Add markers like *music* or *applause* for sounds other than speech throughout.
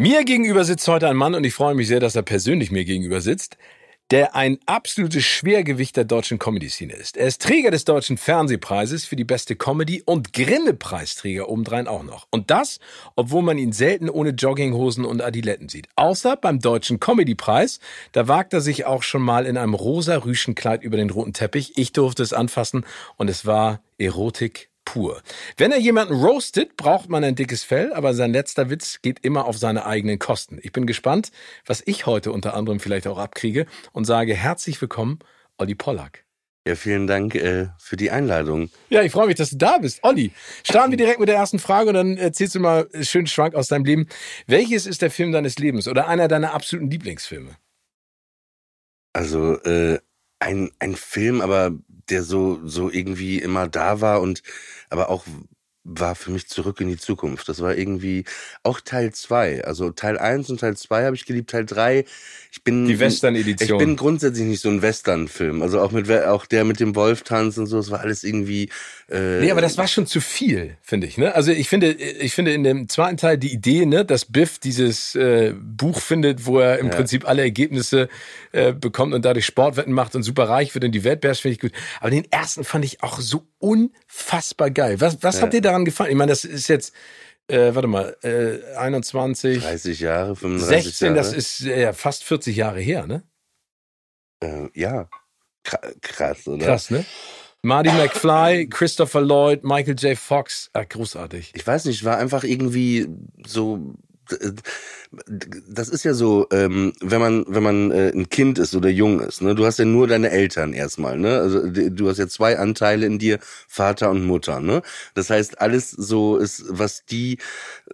Mir gegenüber sitzt heute ein Mann und ich freue mich sehr, dass er persönlich mir gegenüber sitzt, der ein absolutes Schwergewicht der deutschen Comedy-Szene ist. Er ist Träger des Deutschen Fernsehpreises für die beste Comedy und Grimme-Preisträger obendrein auch noch. Und das, obwohl man ihn selten ohne Jogginghosen und Adiletten sieht. Außer beim Deutschen Comedy-Preis. Da wagt er sich auch schon mal in einem rosa Rüschenkleid über den roten Teppich. Ich durfte es anfassen und es war Erotik pur. Wenn er jemanden roastet, braucht man ein dickes Fell, aber sein letzter Witz geht immer auf seine eigenen Kosten. Ich bin gespannt, was ich heute unter anderem vielleicht auch abkriege und sage herzlich willkommen, Olli Pollack. Ja, vielen Dank äh, für die Einladung. Ja, ich freue mich, dass du da bist. Olli, starten wir direkt mit der ersten Frage und dann erzählst du mal einen schönen Schwank aus deinem Leben. Welches ist der Film deines Lebens oder einer deiner absoluten Lieblingsfilme? Also äh, ein, ein Film, aber der so, so irgendwie immer da war und aber auch war für mich zurück in die Zukunft. Das war irgendwie auch Teil zwei. Also Teil eins und Teil zwei habe ich geliebt. Teil drei ich bin die Western-Edition. Ich bin grundsätzlich nicht so ein Western-Film. Also auch mit auch der mit dem Wolf tanzen und so. Das war alles irgendwie. Äh nee, aber das war schon zu viel, finde ich. Ne? Also ich finde, ich finde in dem zweiten Teil die Idee, ne, dass Biff dieses äh, Buch findet, wo er im ja. Prinzip alle Ergebnisse äh, bekommt und dadurch Sportwetten macht und super reich wird und die Welt beherrscht, finde ich gut. Aber den ersten fand ich auch so unfassbar geil. Was, was ja. hat dir daran gefallen? Ich meine, das ist jetzt äh, warte mal, äh, 21. 30 Jahre, 35 16, Jahre. das ist äh, ja fast 40 Jahre her, ne? Äh, ja. Krass, oder? Krass, ne? Marty McFly, Christopher Lloyd, Michael J. Fox, ah, großartig. Ich weiß nicht, war einfach irgendwie so das ist ja so, ähm, wenn man wenn man äh, ein Kind ist oder jung ist, ne, du hast ja nur deine Eltern erstmal, ne, also du hast ja zwei Anteile in dir, Vater und Mutter, ne. Das heißt, alles so ist, was die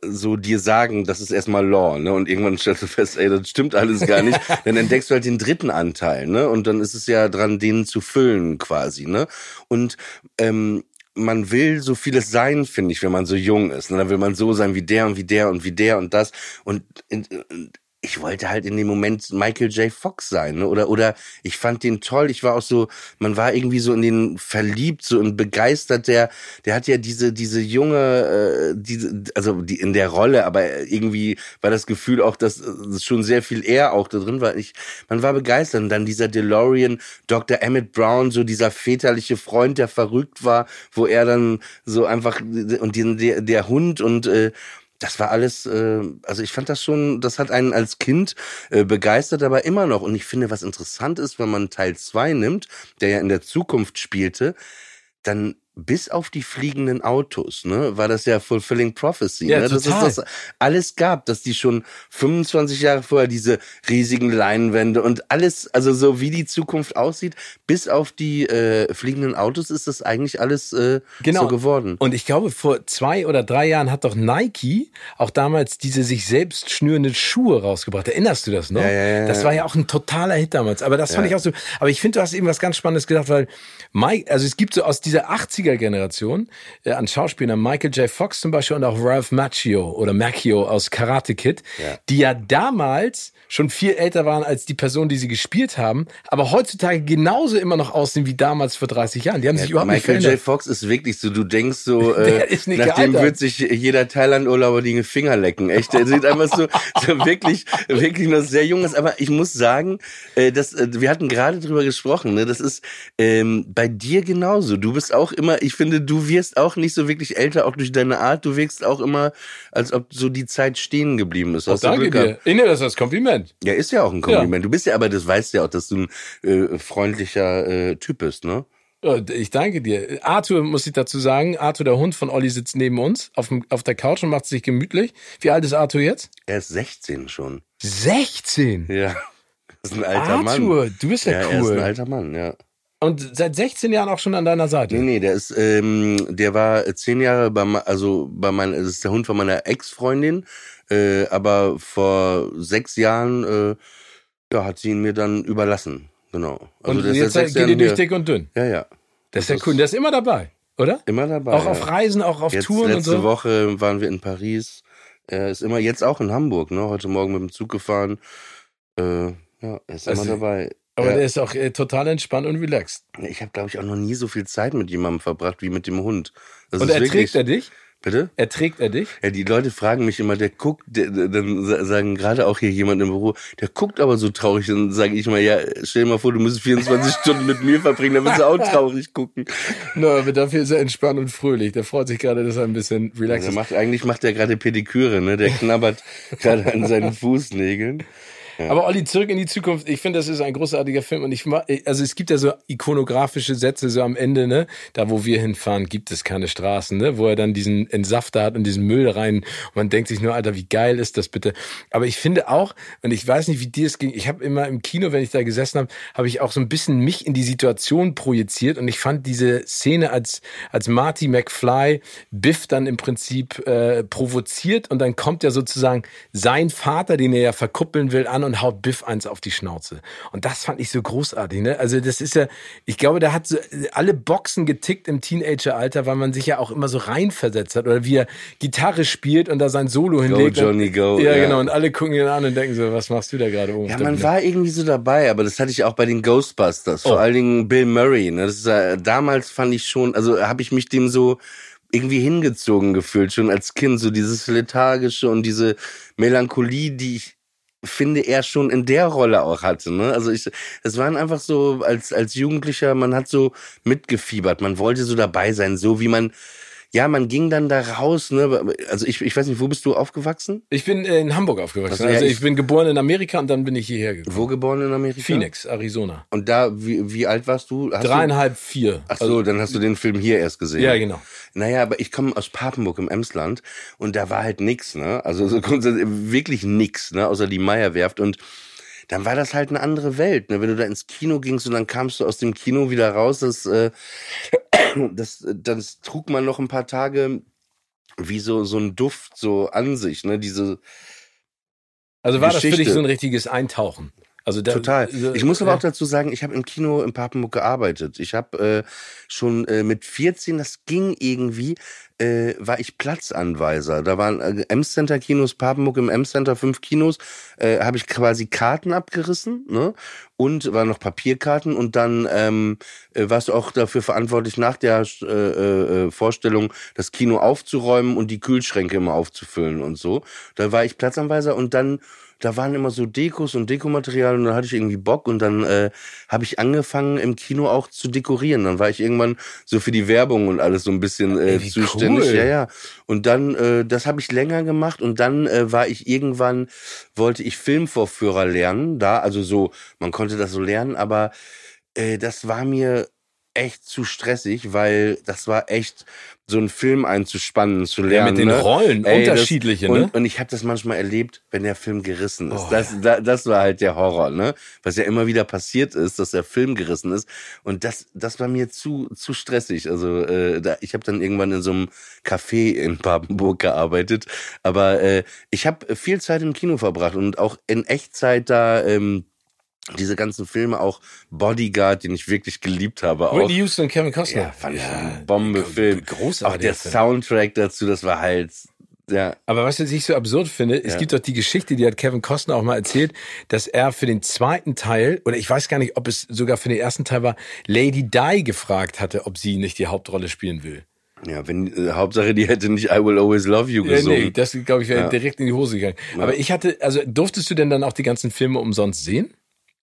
so dir sagen, das ist erstmal Law, ne, und irgendwann stellst du fest, ey, das stimmt alles gar nicht. *laughs* dann entdeckst du halt den dritten Anteil, ne, und dann ist es ja dran, den zu füllen quasi, ne. Und ähm, man will so vieles sein, finde ich, wenn man so jung ist. Und dann will man so sein wie der und wie der und wie der und das. Und in, ich wollte halt in dem Moment Michael J. Fox sein, ne? oder oder ich fand den toll. Ich war auch so, man war irgendwie so in den verliebt, so und begeistert. Der, der hat ja diese diese junge, äh, diese, also die in der Rolle, aber irgendwie war das Gefühl auch, dass äh, schon sehr viel er auch da drin war. Ich, man war begeistert. Und dann dieser DeLorean, Dr. Emmett Brown, so dieser väterliche Freund, der verrückt war, wo er dann so einfach und den, der, der Hund und äh, das war alles, äh, also ich fand das schon, das hat einen als Kind äh, begeistert, aber immer noch. Und ich finde, was interessant ist, wenn man Teil zwei nimmt, der ja in der Zukunft spielte, dann bis auf die fliegenden Autos, ne, war das ja Fulfilling Prophecy, ja, ne? dass es das alles gab, dass die schon 25 Jahre vorher diese riesigen Leinwände und alles, also so wie die Zukunft aussieht, bis auf die äh, fliegenden Autos ist das eigentlich alles äh, genau. so geworden. Und ich glaube, vor zwei oder drei Jahren hat doch Nike auch damals diese sich selbst schnürenden Schuhe rausgebracht. Erinnerst du das noch? Ja, ja, ja, das war ja auch ein totaler Hit damals. Aber das fand ich auch so. Aber ich finde, du hast eben was ganz Spannendes gedacht, weil Mike, also es gibt so aus dieser 80 80er-Generation äh, an Schauspielern, Michael J. Fox zum Beispiel und auch Ralph Macchio oder Macchio aus Karate Kid, ja. die ja damals schon viel älter waren als die Person, die sie gespielt haben, aber heutzutage genauso immer noch aussehen wie damals vor 30 Jahren. Die haben ja, sich überhaupt Michael nicht verändert. J. Fox ist wirklich so, du denkst so, *laughs* äh, nachdem wird sich jeder Thailand-Urlauber die Finger lecken. Echt, der sieht einfach so, so wirklich, wirklich noch sehr jung aus. Aber ich muss sagen, äh, das, äh, wir hatten gerade drüber gesprochen, ne? das ist ähm, bei dir genauso. Du bist auch immer, ich finde, du wirst auch nicht so wirklich älter, auch durch deine Art. Du wirkst auch immer, als ob so die Zeit stehen geblieben ist. Oh, danke dir. Ich nehme das als Kompliment. Ja, ist ja auch ein Kompliment. Ja. Du bist ja, aber das weißt ja auch, dass du ein äh, freundlicher äh, Typ bist, ne? Ich danke dir. Arthur, muss ich dazu sagen, Arthur, der Hund von Olli, sitzt neben uns auf, dem, auf der Couch und macht sich gemütlich. Wie alt ist Arthur jetzt? Er ist 16 schon. 16. Ja. *laughs* Das ist ein alter Mann. Arthur, du bist ja, Ja, er ist cool. ein alter Mann, ja. Und seit 16 Jahren auch schon an deiner Seite. Nee, nee, der ist, ähm, der war äh, zehn Jahre bei, also bei meiner, das ist der Hund von meiner Ex-Freundin, äh, aber vor sechs Jahren, äh, ja, hat sie ihn mir dann überlassen. Genau. Also und ist jetzt seit sechs geht ihr Jahren durch dick und dünn. Ja, ja. Das ist ja cool. Der ist immer dabei, oder? Immer dabei. Auch ja. auf Reisen, auch auf Jetzt Touren und letzte so. Woche waren wir in Paris. Er ist immer jetzt auch in Hamburg, ne? Heute Morgen mit dem Zug gefahren. Äh, ja, er ist Also, immer dabei. Aber ja. der ist auch äh, total entspannt und relaxed. Ich habe, glaube ich, auch noch nie so viel Zeit mit jemandem verbracht wie mit dem Hund. Das und erträgt er dich? Bitte? Erträgt er dich? Ja, die Leute fragen mich immer, der guckt, der, dann sa- sagen gerade auch hier jemand im Büro, der guckt aber so traurig. Dann sage ich mal, ja, stell dir mal vor, du musst 24 *laughs* Stunden mit mir verbringen, dann wirst du auch traurig gucken. No, aber dafür ist er entspannt und fröhlich. Der freut sich gerade, dass er ein bisschen relaxed ist. macht, eigentlich macht er gerade Pediküre, ne? Der knabbert *laughs* gerade an seinen Fußnägeln. Aber Olli, zurück in die Zukunft. Ich finde, das ist ein großartiger Film und ich also es gibt ja so ikonografische Sätze so am Ende, ne? Da, wo wir hinfahren, gibt es keine Straßen, ne? Wo er dann diesen Entsafter hat und diesen Müll rein und man denkt sich nur, Alter, wie geil ist das bitte? Aber ich finde auch, und ich weiß nicht, wie dir es ging, ich habe immer im Kino, wenn ich da gesessen habe, habe ich auch so ein bisschen mich in die Situation projiziert und ich fand diese Szene, als, als Marty McFly Biff dann im Prinzip äh, provoziert und dann kommt ja sozusagen sein Vater, den er ja verkuppeln will, an und haut Biff eins auf die Schnauze. Und das fand ich so großartig. Ne? Also das ist ja, ich glaube, da hat so alle Boxen getickt im Teenageralter, weil man sich ja auch immer so reinversetzt hat. Oder wie er Gitarre spielt und da sein Solo hinlegt. Johnny, go, Ja, ja. genau. Und alle gucken ihn an und denken so, was machst du da gerade oben? Ja, man war irgendwie so dabei, aber das hatte ich auch bei den Ghostbusters. Vor Oh. allen Dingen Bill Murray. Ne? Das ist, äh, damals fand ich schon, also habe ich mich dem so irgendwie hingezogen gefühlt, schon als Kind. So dieses Lethargische und diese Melancholie, die ich finde, er schon in der Rolle auch hatte. Ne? Also ich, es waren einfach so, als, als Jugendlicher, man hat so mitgefiebert, man wollte so dabei sein, so wie man, ja, man ging dann da raus, ne? Also ich, ich weiß nicht, wo bist du aufgewachsen? Ich bin äh, in Hamburg aufgewachsen. Also, ja, Also, ich- ich bin geboren in Amerika und dann bin ich hierher gekommen. Wo geboren in Amerika? Phoenix, Arizona. Und da, wie, wie alt warst du? Hast Dreieinhalb, vier. Ach so, dann hast du den Film hier erst gesehen. Ja, genau. Naja, aber ich komme aus Papenburg im Emsland und da war halt nix, ne? Also so grundsätzlich wirklich nix, ne? Außer die Meierwerft und dann war das halt eine andere Welt, ne? Wenn du da ins Kino gingst und dann kamst du aus dem Kino wieder raus, das, äh, das, das trug man noch ein paar Tage wie so, so ein Duft so an sich, ne? Diese, Also war das für dich Geschichte. so ein richtiges Eintauchen? Also da, Total. Ich muss aber ja. auch dazu sagen, ich habe im Kino in Papenburg gearbeitet. Ich habe äh, schon äh, mit 14, das ging irgendwie, äh, war ich Platzanweiser. Da waren äh, M-Center Kinos, Papenburg im M-Center, fünf Kinos, äh, habe ich quasi Karten abgerissen, ne? Und waren noch Papierkarten und dann ähm, äh, warst du auch dafür verantwortlich, nach der äh, äh, Vorstellung das Kino aufzuräumen und die Kühlschränke immer aufzufüllen und so. Da war ich Platzanweiser und dann da waren immer so Dekos und Dekomaterial und dann hatte ich irgendwie Bock und dann äh, habe ich angefangen im Kino auch zu dekorieren. Dann war ich irgendwann so für die Werbung und alles so ein bisschen äh, Ey, zuständig. cool. Ja, ja. Und dann, äh, das habe ich länger gemacht und dann äh, war ich irgendwann, wollte ich Filmvorführer lernen. Da, also so, man konnte das so lernen, aber äh, das war mir echt zu stressig, weil das war echt so einen Film einzuspannen, zu Ja, lernen. mit den ne? Rollen, Ey, das- unterschiedliche, und, ne? und ich habe das manchmal erlebt, wenn der Film gerissen ist. Oh, das, da, das war halt der Horror, ne? Was ja immer wieder passiert ist, dass der Film gerissen ist. Und das, das war mir zu, zu stressig. Also äh, da, ich habe dann irgendwann in so einem Café in Papenburg gearbeitet. Aber äh, ich habe viel Zeit im Kino verbracht und auch in Echtzeit da. Ähm, diese ganzen Filme, auch Bodyguard, den ich wirklich geliebt habe, auch. Whitney Houston und Kevin Costner. Ja, fand ich ein Bombefilm. Auch Großartig. der Soundtrack dazu, das war halt, ja, Aber was ich so absurd finde, es Ja. gibt doch die Geschichte, die hat Kevin Costner auch mal erzählt, dass er für den zweiten Teil, oder ich weiß gar nicht, ob es sogar für den ersten Teil war, Lady Di gefragt hatte, ob sie nicht die Hauptrolle spielen will. Ja, wenn äh, Hauptsache die hätte nicht I Will Always Love You Ja, gesungen. nee, das glaube ich wäre Ja. direkt in die Hose gegangen. Aber ich hatte, also durftest du denn dann auch die ganzen Filme umsonst sehen?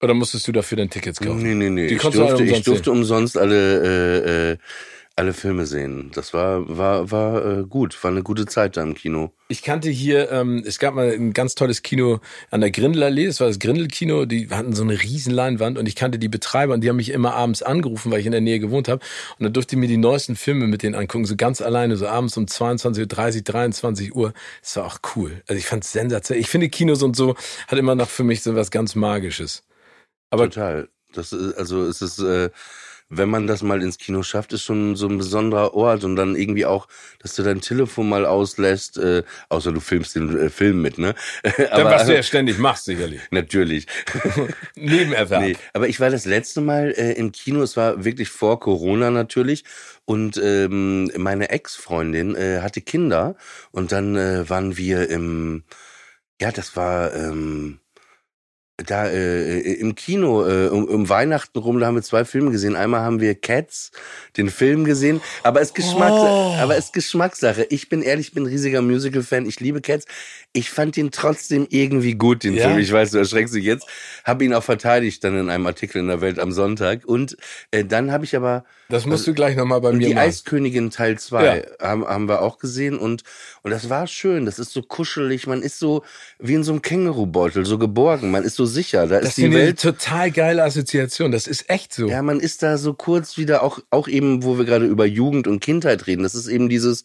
Oder musstest du dafür dann Tickets kaufen? nee, nee, nee. Die Ich durfte, ich umsonst durfte umsonst alle, äh, äh, alle Filme sehen. Das war, war, war äh, gut, war eine gute Zeit da im Kino. Ich kannte hier, ähm, es gab mal ein ganz tolles Kino an der Grindelallee, das war das Grindelkino, die hatten so eine riesen Leinwand und ich kannte die Betreiber und die haben mich immer abends angerufen, weil ich in der Nähe gewohnt habe und dann durfte ich mir die neuesten Filme mit denen angucken, so ganz alleine, so abends um 22.30 23 Uhr. Das war auch cool. Also ich fand es sensationell. Ich finde Kinos und so hat immer noch für mich so was ganz Magisches. Aber Total. Das ist, also es ist, äh, wenn man das mal ins Kino schafft, ist schon so ein besonderer Ort und dann irgendwie auch, dass du dein Telefon mal auslässt, äh, außer du filmst den äh, Film mit, ne? *laughs* aber, was du ja ständig machst, sicherlich. *laughs* Natürlich. *laughs* Nebenerwerb. Nee, aber ich war das letzte Mal äh, im Kino, es war wirklich vor Corona natürlich und ähm, meine Ex-Freundin äh, hatte Kinder und dann äh, waren wir im, ja, das war, ähm, da äh, im Kino äh, um, um Weihnachten rum, da haben wir zwei Filme gesehen. Einmal haben wir Cats, den Film gesehen, aber es Geschmacks, oh. aber es Geschmackssache. Ich bin ehrlich, ich bin ein riesiger Musical-Fan. Ich liebe Cats. Ich fand ihn trotzdem irgendwie gut, den ja. Film. Ich weiß, du erschreckst dich jetzt. Habe ihn auch verteidigt dann in einem Artikel in der Welt am Sonntag. Und äh, dann habe ich aber das musst du gleich nochmal bei mir Die machen. Eiskönigin Teil 2 ja. haben, haben wir auch gesehen und, und das war schön. Das ist so kuschelig. Man ist so wie in so einem Kängurubeutel, so geborgen. Man ist so sicher. Da das ist die Welt. Eine total geile Assoziation. Das ist echt so. Ja, man ist da so kurz wieder auch, auch eben, wo wir gerade über Jugend und Kindheit reden. Das ist eben dieses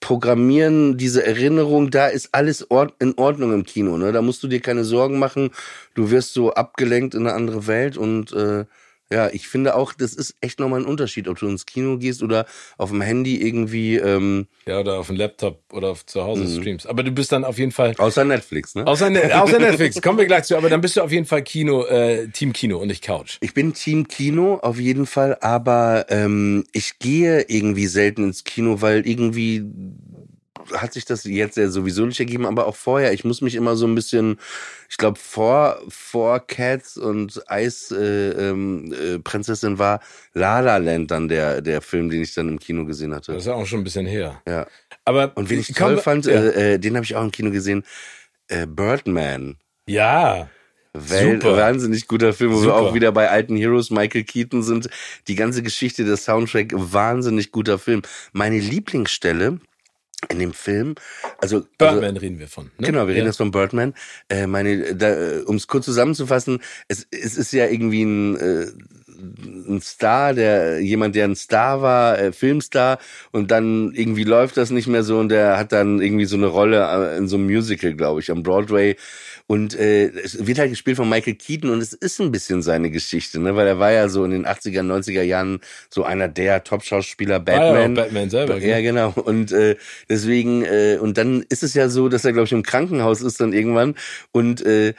Programmieren, diese Erinnerung. Da ist alles in Ordnung im Kino. Ne? Da musst du dir keine Sorgen machen. Du wirst so abgelenkt in eine andere Welt und, äh, ja, ich finde auch, das ist echt nochmal ein Unterschied, ob du ins Kino gehst oder auf dem Handy irgendwie. Ähm ja, oder auf dem Laptop oder auf, zu Hause mhm. streamst. Aber du bist dann auf jeden Fall. Außer Netflix, ne? Außer, ne *laughs* außer Netflix, kommen wir gleich zu. Aber dann bist du auf jeden Fall Kino, äh, Team Kino und nicht Couch. Ich bin Team Kino auf jeden Fall, aber ähm, ich gehe irgendwie selten ins Kino, weil irgendwie hat sich das jetzt ja sowieso nicht ergeben, aber auch vorher. Ich muss mich immer so ein bisschen, ich glaube, vor, vor Cats und Eis äh, ähm, äh, Prinzessin war La La Land dann der, der Film, den ich dann im Kino gesehen hatte. Das ist ja auch schon ein bisschen her. Ja. Aber und wen ich toll fand, ja. äh, äh, den habe ich auch im Kino gesehen, äh, Birdman. Ja. Welt, Super. wahnsinnig guter Film, wo Super. wir auch wieder bei alten Heroes Michael Keaton sind. Die ganze Geschichte, der Soundtrack, wahnsinnig guter Film. Meine Lieblingsstelle in dem Film, also Birdman also, reden wir von. Ne? Genau, wir reden jetzt von Birdman. Äh, meine, um es kurz zusammenzufassen, es, es ist ja irgendwie ein äh, ein Star, der jemand, der ein Star war, äh, Filmstar, und dann irgendwie läuft das nicht mehr so und der hat dann irgendwie so eine Rolle äh, in so einem Musical, glaube ich, am Broadway. Und äh, es wird halt gespielt von Michael Keaton und es ist ein bisschen seine Geschichte, ne? Weil er war ja so in den 80er, 90er Jahren so einer der Top-Schauspieler Batman. Ah, ja, Batman selber. Ja, genau. Und äh, deswegen, äh, und dann ist es ja so, dass er, glaube ich, im Krankenhaus ist dann irgendwann und äh,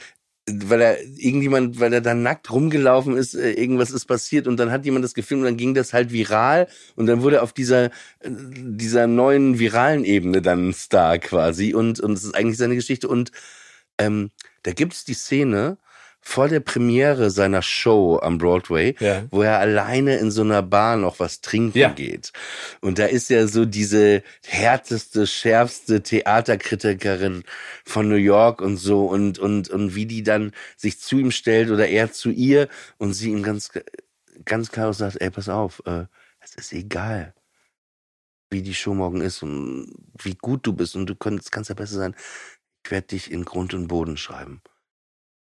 weil er irgendjemand, weil er da nackt rumgelaufen ist, äh, irgendwas ist passiert und dann hat jemand das gefilmt und dann ging das halt viral und dann wurde auf dieser äh, dieser neuen viralen Ebene dann ein Star quasi und und es ist eigentlich seine Geschichte und ähm, da gibt's die Szene, vor der Premiere seiner Show am Broadway, ja. wo er alleine in so einer Bar noch was trinken ja. geht. Und da ist ja so diese härteste, schärfste Theaterkritikerin von New York und so und, und, und wie die dann sich zu ihm stellt oder er zu ihr und sie ihm ganz, ganz klar sagt, ey, pass auf, äh, es ist egal, wie die Show morgen ist und wie gut du bist und du kannst, kannst ja besser sein. Ich werde dich in Grund und Boden schreiben.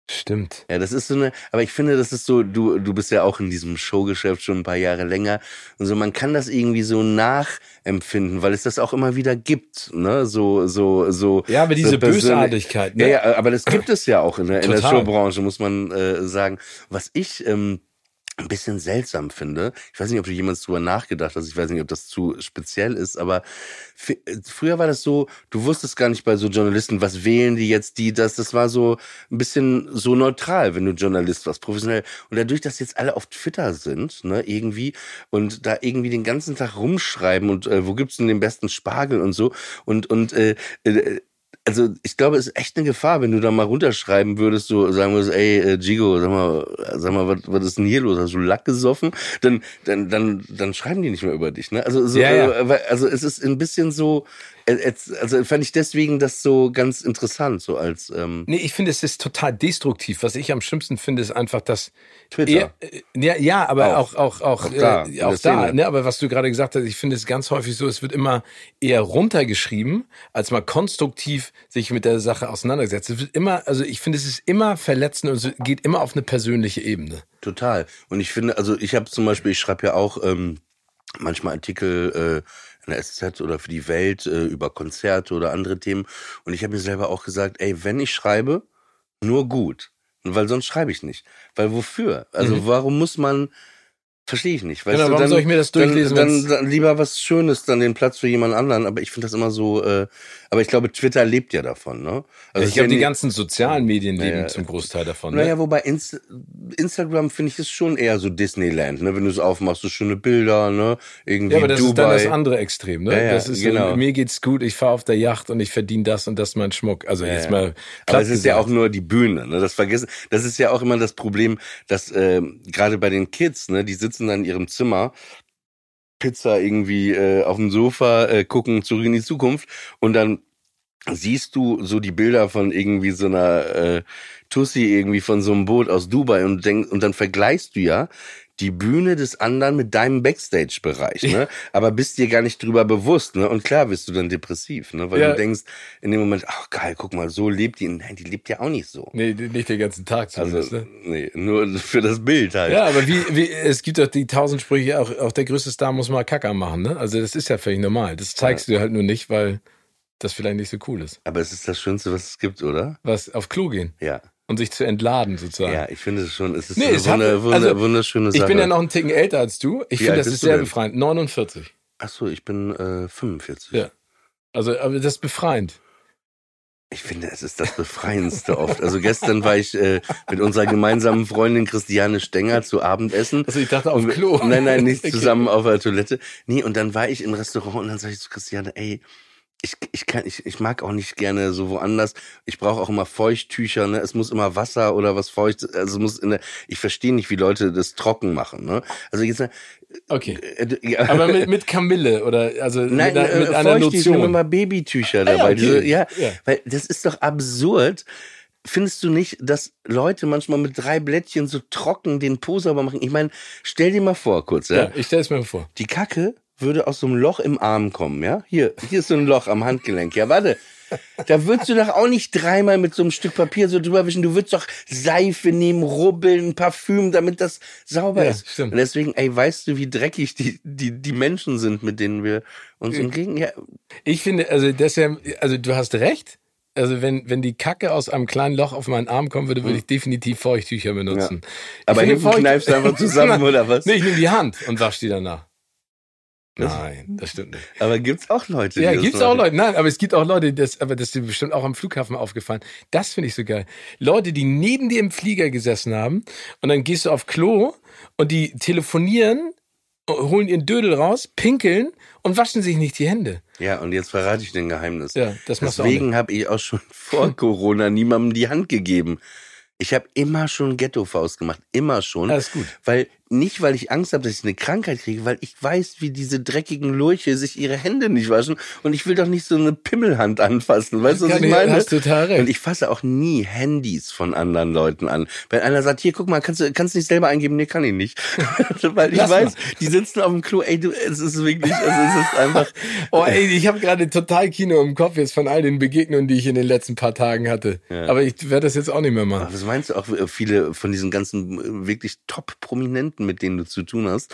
Stimmt. Ja, das ist so eine, aber ich finde, das ist so, du, du bist ja auch in diesem Showgeschäft schon ein paar Jahre länger und so, man kann das irgendwie so nachempfinden, weil es das auch immer wieder gibt, ne, so, so, so. Ja, aber diese so Bösartigkeit, ne? Ja, ja, aber das gibt es ja auch in der, in der Showbranche, muss man äh, sagen. Was ich, ähm, ein bisschen seltsam finde. Ich weiß nicht, ob du jemals drüber nachgedacht hast. Ich weiß nicht, ob das zu speziell ist, aber früher war das so, du wusstest gar nicht bei so Journalisten, was wählen die jetzt, die, das, das war so ein bisschen so neutral, wenn du Journalist warst, professionell. Und dadurch, dass jetzt alle auf Twitter sind, ne, irgendwie, und da irgendwie den ganzen Tag rumschreiben und äh, wo gibt's denn den besten Spargel und so und, und, äh, äh also ich glaube, es ist echt eine Gefahr, wenn du da mal runterschreiben würdest, so sagen würdest, ey, äh, Gigo, sag mal, sag mal, was, was ist denn hier los? Hast du Lack gesoffen? Dann, dann, dann, dann schreiben die nicht mehr über dich, ne? Also, so, ja, ja. Äh, also es ist ein bisschen so, also fand ich deswegen das so ganz interessant, so als. Ähm nee, ich finde, es ist total destruktiv. Was ich am schlimmsten finde, ist einfach, dass. Twitter. Äh, ja, ja, aber auch, auch, auch, Auch da, äh, auch da. Ne, aber was du gerade gesagt hast, ich finde es ganz häufig so, es wird immer eher runtergeschrieben, als mal konstruktiv sich mit der Sache auseinandergesetzt. Es wird immer, also ich finde, es ist immer verletzend und es geht immer auf eine persönliche Ebene. Total. Und ich finde, also ich habe zum Beispiel, ich schreibe ja auch ähm, manchmal Artikel äh, in der SZ oder für die Welt äh, über Konzerte oder andere Themen. Und ich habe mir selber auch gesagt, ey, wenn ich schreibe, nur gut. Weil sonst schreibe ich nicht. Weil wofür? Also warum muss man, verstehe ich nicht. Weißt. Genau, du, warum dann, soll ich mir das durchlesen, Dann, dann, dann lieber was Schönes, dann den Platz für jemand anderen. Aber ich finde das immer so, äh, aber ich glaube, Twitter lebt ja davon, ne? Also ich glaube, die ganzen sozialen Medien leben Ja. zum Großteil davon. Ne? naja, wobei Inst Instagram finde ich ist schon eher so Disneyland, ne? Wenn du es aufmachst, so schöne Bilder, ne? Irgendwie Ja, aber das Dubai. ist dann das andere Extrem, ne? Ja, ja, das ist genau. so, mir geht's gut, ich fahre auf der Yacht und ich verdiene das und das mein Schmuck. Also jetzt mal Aber platt es ist ja gesagt. auch nur die Bühne, ne? Das vergessen. Das ist ja auch immer das Problem, dass äh, gerade bei den Kids, ne, die sitzen dann in ihrem Zimmer, Pizza irgendwie äh, auf dem Sofa, äh, gucken zurück in die Zukunft. Und dann siehst du so die Bilder von irgendwie so einer äh, Tussi irgendwie von so einem Boot aus Dubai und denk, und dann vergleichst du ja die Bühne des anderen mit deinem Backstage-Bereich, ne? Aber bist dir gar nicht drüber bewusst, ne? Und klar wirst du dann depressiv, ne? Weil Ja. du denkst in dem Moment, ach geil, guck mal, so lebt die. Nein, die lebt ja auch nicht so. Nee, nicht den ganzen Tag zumindest. Also, ne? nee, nur für das Bild halt. Ja, aber wie, wie, es gibt doch die tausend Sprüche, auch, auch der größte Star muss mal Kacker machen, ne? Also das ist ja völlig normal. Das zeigst du halt nur nicht, weil das vielleicht nicht so cool ist. Aber es ist das Schönste, was es gibt, oder? Was, auf Klo gehen Ja. Und sich zu entladen sozusagen. Ja, ich finde es schon, es ist Nee, eine es hat- wunder, wunder, also, wunderschöne Sache. Ich bin ja noch einen Ticken älter als du. Ich finde, das ist sehr denn? befreiend. 49. Ach so, ich bin äh, 45. Ja. Also, aber das ist befreiend. Ich finde, es ist das Befreiendste oft. Also gestern war ich äh, mit unserer gemeinsamen Freundin Christiane Stenger zu Abendessen. Also ich dachte auf wir- Klo. Nein, nein, nicht *laughs* Okay. zusammen auf der Toilette. Nee, und dann war ich im Restaurant und dann sag ich zu Christiane, ey, ich, ich kann, ich, ich mag auch nicht gerne so woanders. Ich brauche auch immer Feuchttücher, ne? Es muss immer Wasser oder was feucht, also muss in der, ich verstehe nicht, wie Leute das trocken machen, ne? Also jetzt, äh, Okay. äh, ja. Aber mit, mit Kamille oder also Nein, mit, einer- mit äh, einer feucht, ich nehme Lotion. immer Babytücher Ah ja, dabei. okay. Diese, ja, Ja. weil das ist doch absurd. Findest du nicht, dass Leute manchmal mit drei Blättchen so trocken den Po sauber machen? Ich meine, stell dir mal vor, kurz, ja. Ja, ich stelle es mir vor. Die Kacke würde aus so einem Loch im Arm kommen, ja? Hier, hier ist so ein Loch am Handgelenk. Ja, warte. Da würdest du doch auch nicht dreimal mit so einem Stück Papier so drüber wischen. Du würdest doch Seife nehmen, rubbeln, Parfüm, damit das sauber Ja, ist. stimmt. Und deswegen, ey, weißt du, wie dreckig die, die, die Menschen sind, mit denen wir uns umgehen? Ja, Ich finde, also das ja, also du hast recht. Also wenn, wenn die Kacke aus einem kleinen Loch auf meinen Arm kommen würde, würde ich definitiv Feuchttücher benutzen. Ich Aber hinten kneifst du einfach *laughs* zusammen, oder was? Nee, ich nehme die Hand und wasche die danach. Nein, das stimmt nicht. Aber gibt's auch Leute, Ja, die das gibt's auch machen? Leute. Nein, aber es gibt auch Leute, das, aber das ist bestimmt auch am Flughafen aufgefallen. Das finde ich so geil. Leute, die neben dir im Flieger gesessen haben und dann gehst du auf Klo und die telefonieren, holen ihren Dödel raus, pinkeln und waschen sich nicht die Hände. Ja, und jetzt verrate ich den Geheimnis. Ja, das machst du auch Deswegen habe ich auch schon *laughs* vor Corona niemandem die Hand gegeben. Ich habe immer schon Ghetto-Faust gemacht, immer schon. Alles gut. Weil nicht, weil ich Angst habe, dass ich eine Krankheit kriege, weil ich weiß, wie diese dreckigen Lurche sich ihre Hände nicht waschen und ich will doch nicht so eine Pimmelhand anfassen. Weißt du, was ich meine? hast total recht. Und ich fasse auch nie Handys von anderen Leuten an. Wenn einer sagt, hier, guck mal, kannst du kannst du nicht selber eingeben? Nee, kann ich nicht. *laughs* weil ich Lass weiß, die sitzen auf dem Klo, ey, du, es ist wirklich, also es ist einfach, *laughs* Oh, ey, ich habe gerade total Kino im Kopf jetzt von all den Begegnungen, die ich in den letzten paar Tagen hatte. Ja. Aber ich werde das jetzt auch nicht mehr machen. Was meinst du auch äh, viele von diesen ganzen äh, wirklich Top-Prominenten, mit denen du zu tun hast,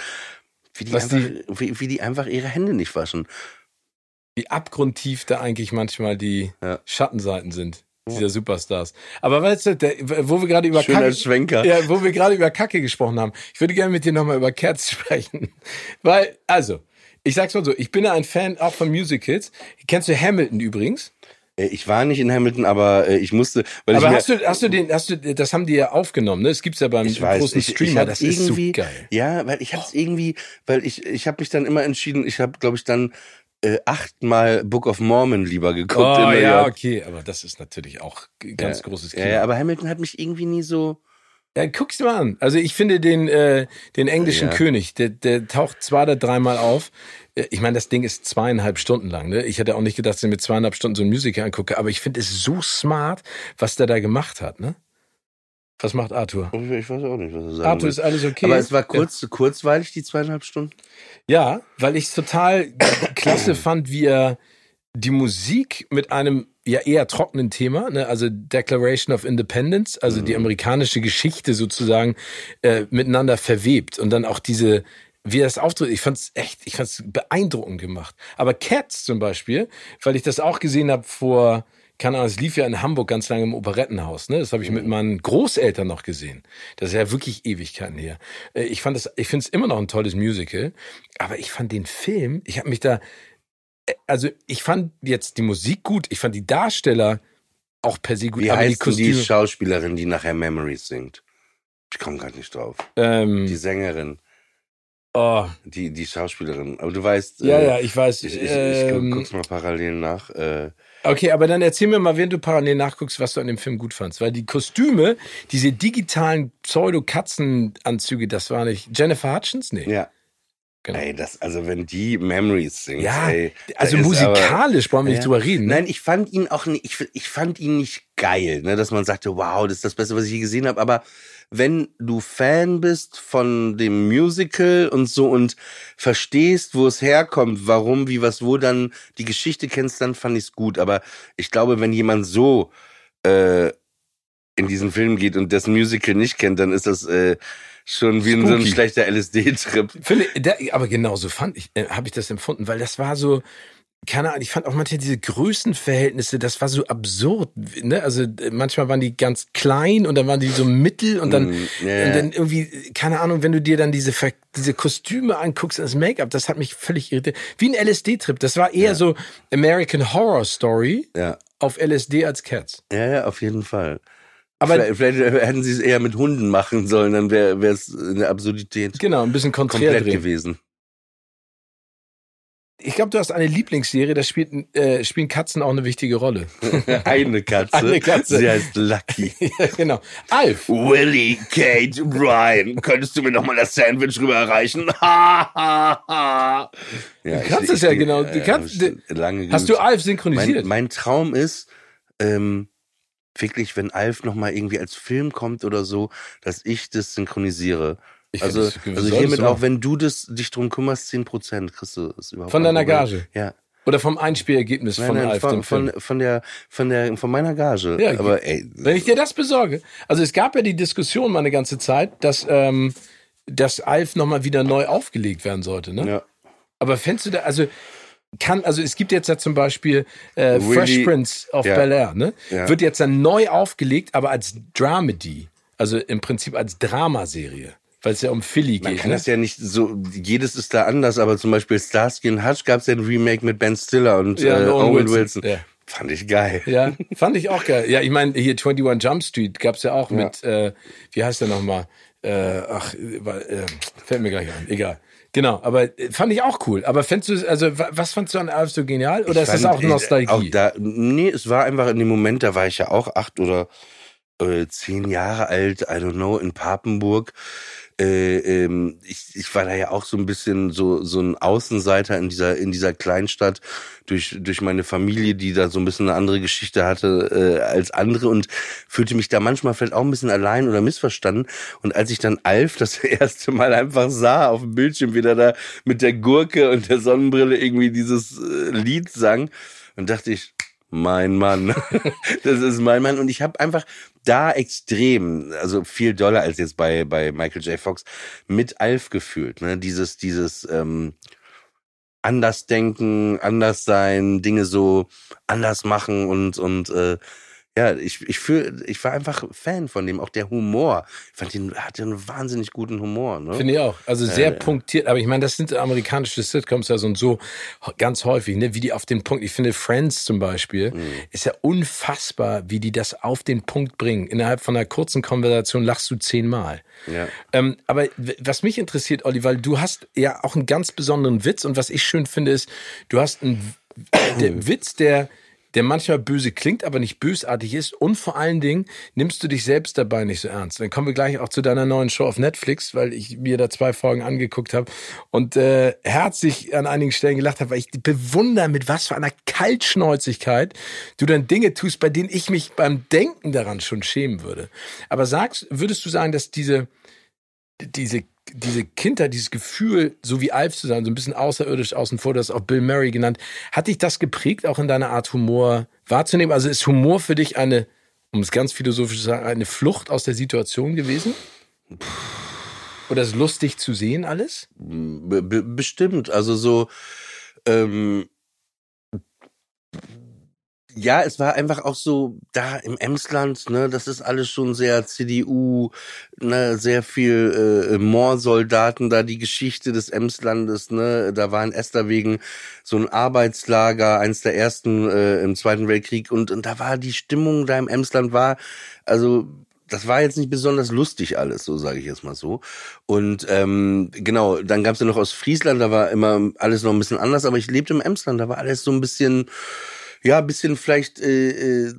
wie die, einfach, die- wie, wie die einfach ihre Hände nicht waschen? Wie abgrundtief da eigentlich manchmal die Ja. Schattenseiten sind. Dieser Superstars. Aber weißt du, der, wo wir gerade über Schöner Kacke, Schwenker. ja, wo wir gerade über Kacke gesprochen haben, ich würde gerne mit dir nochmal über Cats *laughs* sprechen. Weil, also, ich sag's mal so, ich bin ja ein Fan auch von Musicals. Kennst du Hamilton übrigens? Äh, Ich war nicht in Hamilton, aber äh, ich musste, weil Aber ich hast du, hast du den, hast du, das haben die ja aufgenommen, ne? Das gibt's ja beim ich weiß, großen ich, ich Streamer, hab das ist so irgendwie, geil. ja, weil ich hab's irgendwie, weil ich, ich habe mich dann immer entschieden, ich habe, glaube ich, dann äh, achtmal Book of Mormon lieber geguckt. Oh, ja, okay, aber das ist natürlich auch ganz ja. großes Kino. ja, aber Hamilton hat mich irgendwie nie so Ja, guck's mal an. Also ich finde den, äh, den englischen Ja. König, der, der taucht zwei oder dreimal auf. Äh, Ich meine, das Ding ist zweieinhalb Stunden lang. Ne? Ich hätte auch nicht gedacht, dass ich mir zweieinhalb Stunden so ein Musical angucke, aber ich finde es so smart, was der da gemacht hat. Ne? Was macht Arthur? Ich weiß auch nicht, was er sagen Arthur will. ist alles okay. Aber es war kurz, kurzweilig, die zweieinhalb Stunden. Ja, weil ich es total klasse fand, wie er die Musik mit einem ja eher trockenen Thema, ne, also Declaration of Independence, also die amerikanische Geschichte sozusagen äh, miteinander verwebt und dann auch diese wie er das auftritt, ich fand's echt, ich fand's beeindruckend gemacht. Aber Cats zum Beispiel, weil ich das auch gesehen habe vor, keine Ahnung, es lief ja in Hamburg ganz lange im Operettenhaus, ne? Das habe ich mit meinen Großeltern noch gesehen. Das ist ja wirklich Ewigkeiten her. Äh, Ich fand das, ich finde es immer noch ein tolles Musical, aber ich fand den Film, ich habe mich da, äh, also ich fand jetzt die Musik gut, ich fand die Darsteller auch per se gut, Wie aber die heißt die Kostüme, Schauspielerin, die nachher Memories singt? Ich komme gerade nicht drauf. Die ähm, Sängerin, oh, die, die Schauspielerin. Aber du weißt, ja, äh, ja, ich weiß. ich, ich, ich ähm, guck's mal parallel nach. Äh, Okay, aber dann erzähl mir mal, während du parallel nachguckst, was du an dem Film gut fandst. Weil die Kostüme, diese digitalen Pseudo-Katzenanzüge, das war nicht Jennifer Hutchins? Nee. ja. Genau. Ey, das, also wenn die Memories singt, Ja, ey, also musikalisch brauchen wir nicht Ja. drüber reden. Ne? Nein, ich fand ihn auch nicht, ich, ich fand ihn nicht geil, ne, dass man sagte, wow, das ist das Beste, was ich je gesehen habe. Aber wenn du Fan bist von dem Musical und so und verstehst, wo es herkommt, warum, wie, was, wo, dann die Geschichte kennst, dann fand ich's gut. Aber ich glaube, wenn jemand so äh, in diesen Film geht und das Musical nicht kennt, dann ist das äh, schon wie in so ein Spooky. schlechter LSD-Trip. Aber genau so fand ich, äh, habe ich das empfunden, weil das war so, keine Ahnung, ich fand auch manchmal diese Größenverhältnisse, das war so absurd, ne? Also äh, manchmal waren die ganz klein und dann waren die so mittel und dann, Mm, ja, ja. und dann irgendwie, keine Ahnung, wenn du dir dann diese, diese Kostüme anguckst, das Make-up, das hat mich völlig irritiert. Wie ein LSD-Trip. Das war eher so American Horror Story Ja. auf LSD als Cats. Ja, ja, auf jeden Fall. Aber vielleicht, vielleicht hätten sie es eher mit Hunden machen sollen, dann wäre es eine Absurdität genau, ein bisschen konträr komplett gewesen. Ich glaube, du hast eine Lieblingsserie, da spielt, äh, spielen Katzen auch eine wichtige Rolle. *laughs* Eine Katze. Eine Katze. Sie heißt Lucky. *laughs* ja, genau. Alf. Willy, Kate, Brian, könntest du mir noch mal das Sandwich rüberreichen? Ha, *laughs* ha, ha. Ja, Du kannst es ja genau. Du äh, kannst- hab ich lange Hast du Alf synchronisiert? mein, mein Traum ist, ähm, wirklich, wenn Alf noch mal irgendwie als Film kommt oder so, dass ich das synchronisiere. Ich also, das also hiermit auch, wenn du das, dich drum kümmerst, 10% kriegst du es überhaupt Von deiner. Gage? Ja. Oder vom Einspielergebnis Nein, von nein, Alf, von, von, von der, von der, von meiner Gage. Ja, aber ey, Wenn ich dir das besorge. Also es gab ja die Diskussion mal eine ganze Zeit, dass, ähm, dass Alf nochmal wieder neu aufgelegt werden sollte. Ne? ja. Aber fändest du da, also kann, also es gibt jetzt ja zum Beispiel äh, Really? Fresh Prince of Ja. Bel Air, ne? Ja. Wird jetzt dann neu aufgelegt, aber als Dramedy. Also im Prinzip als Dramaserie. Weil es ja um Philly Man geht. kann Ne? das ja nicht so, jedes ist da anders, aber zum Beispiel Starsky und Hutch gab es ja ein Remake mit Ben Stiller und, Ja, äh, Owen Wilson. Wilson. Ja. Fand ich geil. Ja, *laughs* fand ich auch geil. Ja, ich meine, hier 21 Jump Street gab's ja auch mit, äh, wie heißt der nochmal? Äh, ach, äh, äh, fällt mir gleich ein. Egal. Genau, aber äh, fand ich auch cool. Aber fändest du, also wa- was fandst du an Alf so genial? Oder Ich ist das fand, auch äh, Nostalgie? Auch da, nee, es war einfach in dem Moment, da war ich ja auch acht oder äh, zehn Jahre alt, I don't know, in Papenburg. Äh, ähm, ich, ich war da ja auch so ein bisschen so so ein Außenseiter in dieser in dieser Kleinstadt durch durch meine Familie, die da so ein bisschen eine andere Geschichte hatte äh, als andere und fühlte mich da manchmal vielleicht auch ein bisschen allein oder missverstanden. Und als ich dann Alf das *laughs* erste Mal einfach sah auf dem Bildschirm, wie der da mit der Gurke und der Sonnenbrille irgendwie dieses äh, Lied sang, und dachte ich, mein Mann, *laughs* das ist mein Mann. Und ich habe einfach da extrem, also viel doller als jetzt bei, bei Michael J. Fox, mit Alf gefühlt. Ne? Dieses, dieses ähm, anders denken, anders sein, Dinge so anders machen und, und äh, ja, ich, ich fühl, ich war einfach Fan von dem, auch der Humor. Ich fand ihn, er hatte einen wahnsinnig guten Humor. Ne? Finde ich auch. Also sehr ja. punktiert. Aber ich meine, das sind amerikanische Sitcoms ja so und so ganz häufig, ne? wie die auf den Punkt. Ich finde Friends zum Beispiel Mhm. ist ja unfassbar, wie die das auf den Punkt bringen. Innerhalb von einer kurzen Konversation lachst du zehnmal. Ja. Ähm, aber was mich interessiert, Olli, weil du hast ja auch einen ganz besonderen Witz und was ich schön finde ist, du hast einen der Witz, der der manchmal böse klingt, aber nicht bösartig ist. Und vor allen Dingen nimmst du dich selbst dabei nicht so ernst. Dann kommen wir gleich auch zu deiner neuen Show auf Netflix, weil ich mir da zwei Folgen angeguckt habe und äh, herzlich an einigen Stellen gelacht habe, weil ich bewundere, mit was für einer Kaltschnäuzigkeit du dann Dinge tust, bei denen ich mich beim Denken daran schon schämen würde. Aber sagst, würdest du sagen, dass diese diese diese Kindheit, dieses Gefühl, so wie Alf zu sein, so ein bisschen außerirdisch außen vor, das auch Bill Murray genannt, hat dich das geprägt, auch in deiner Art Humor wahrzunehmen? Also ist Humor für dich eine, um es ganz philosophisch zu sagen, eine Flucht aus der Situation gewesen? Oder ist lustig zu sehen alles? Be bestimmt. Also so, ähm, ja, es war einfach auch so da im Emsland, ne, das ist alles schon sehr CDU, ne, sehr viel äh, Moorsoldaten da, die Geschichte des Emslandes, ne, da war in Esterwegen so ein Arbeitslager, eins der ersten äh, im Zweiten Weltkrieg und, und da war die Stimmung da im Emsland war, also das war jetzt nicht besonders lustig alles, so sage ich jetzt mal so. Und ähm, genau, dann gab's ja noch aus Friesland, da war immer alles noch ein bisschen anders, aber ich lebte im Emsland, da war alles so ein bisschen ja, bisschen vielleicht äh, äh,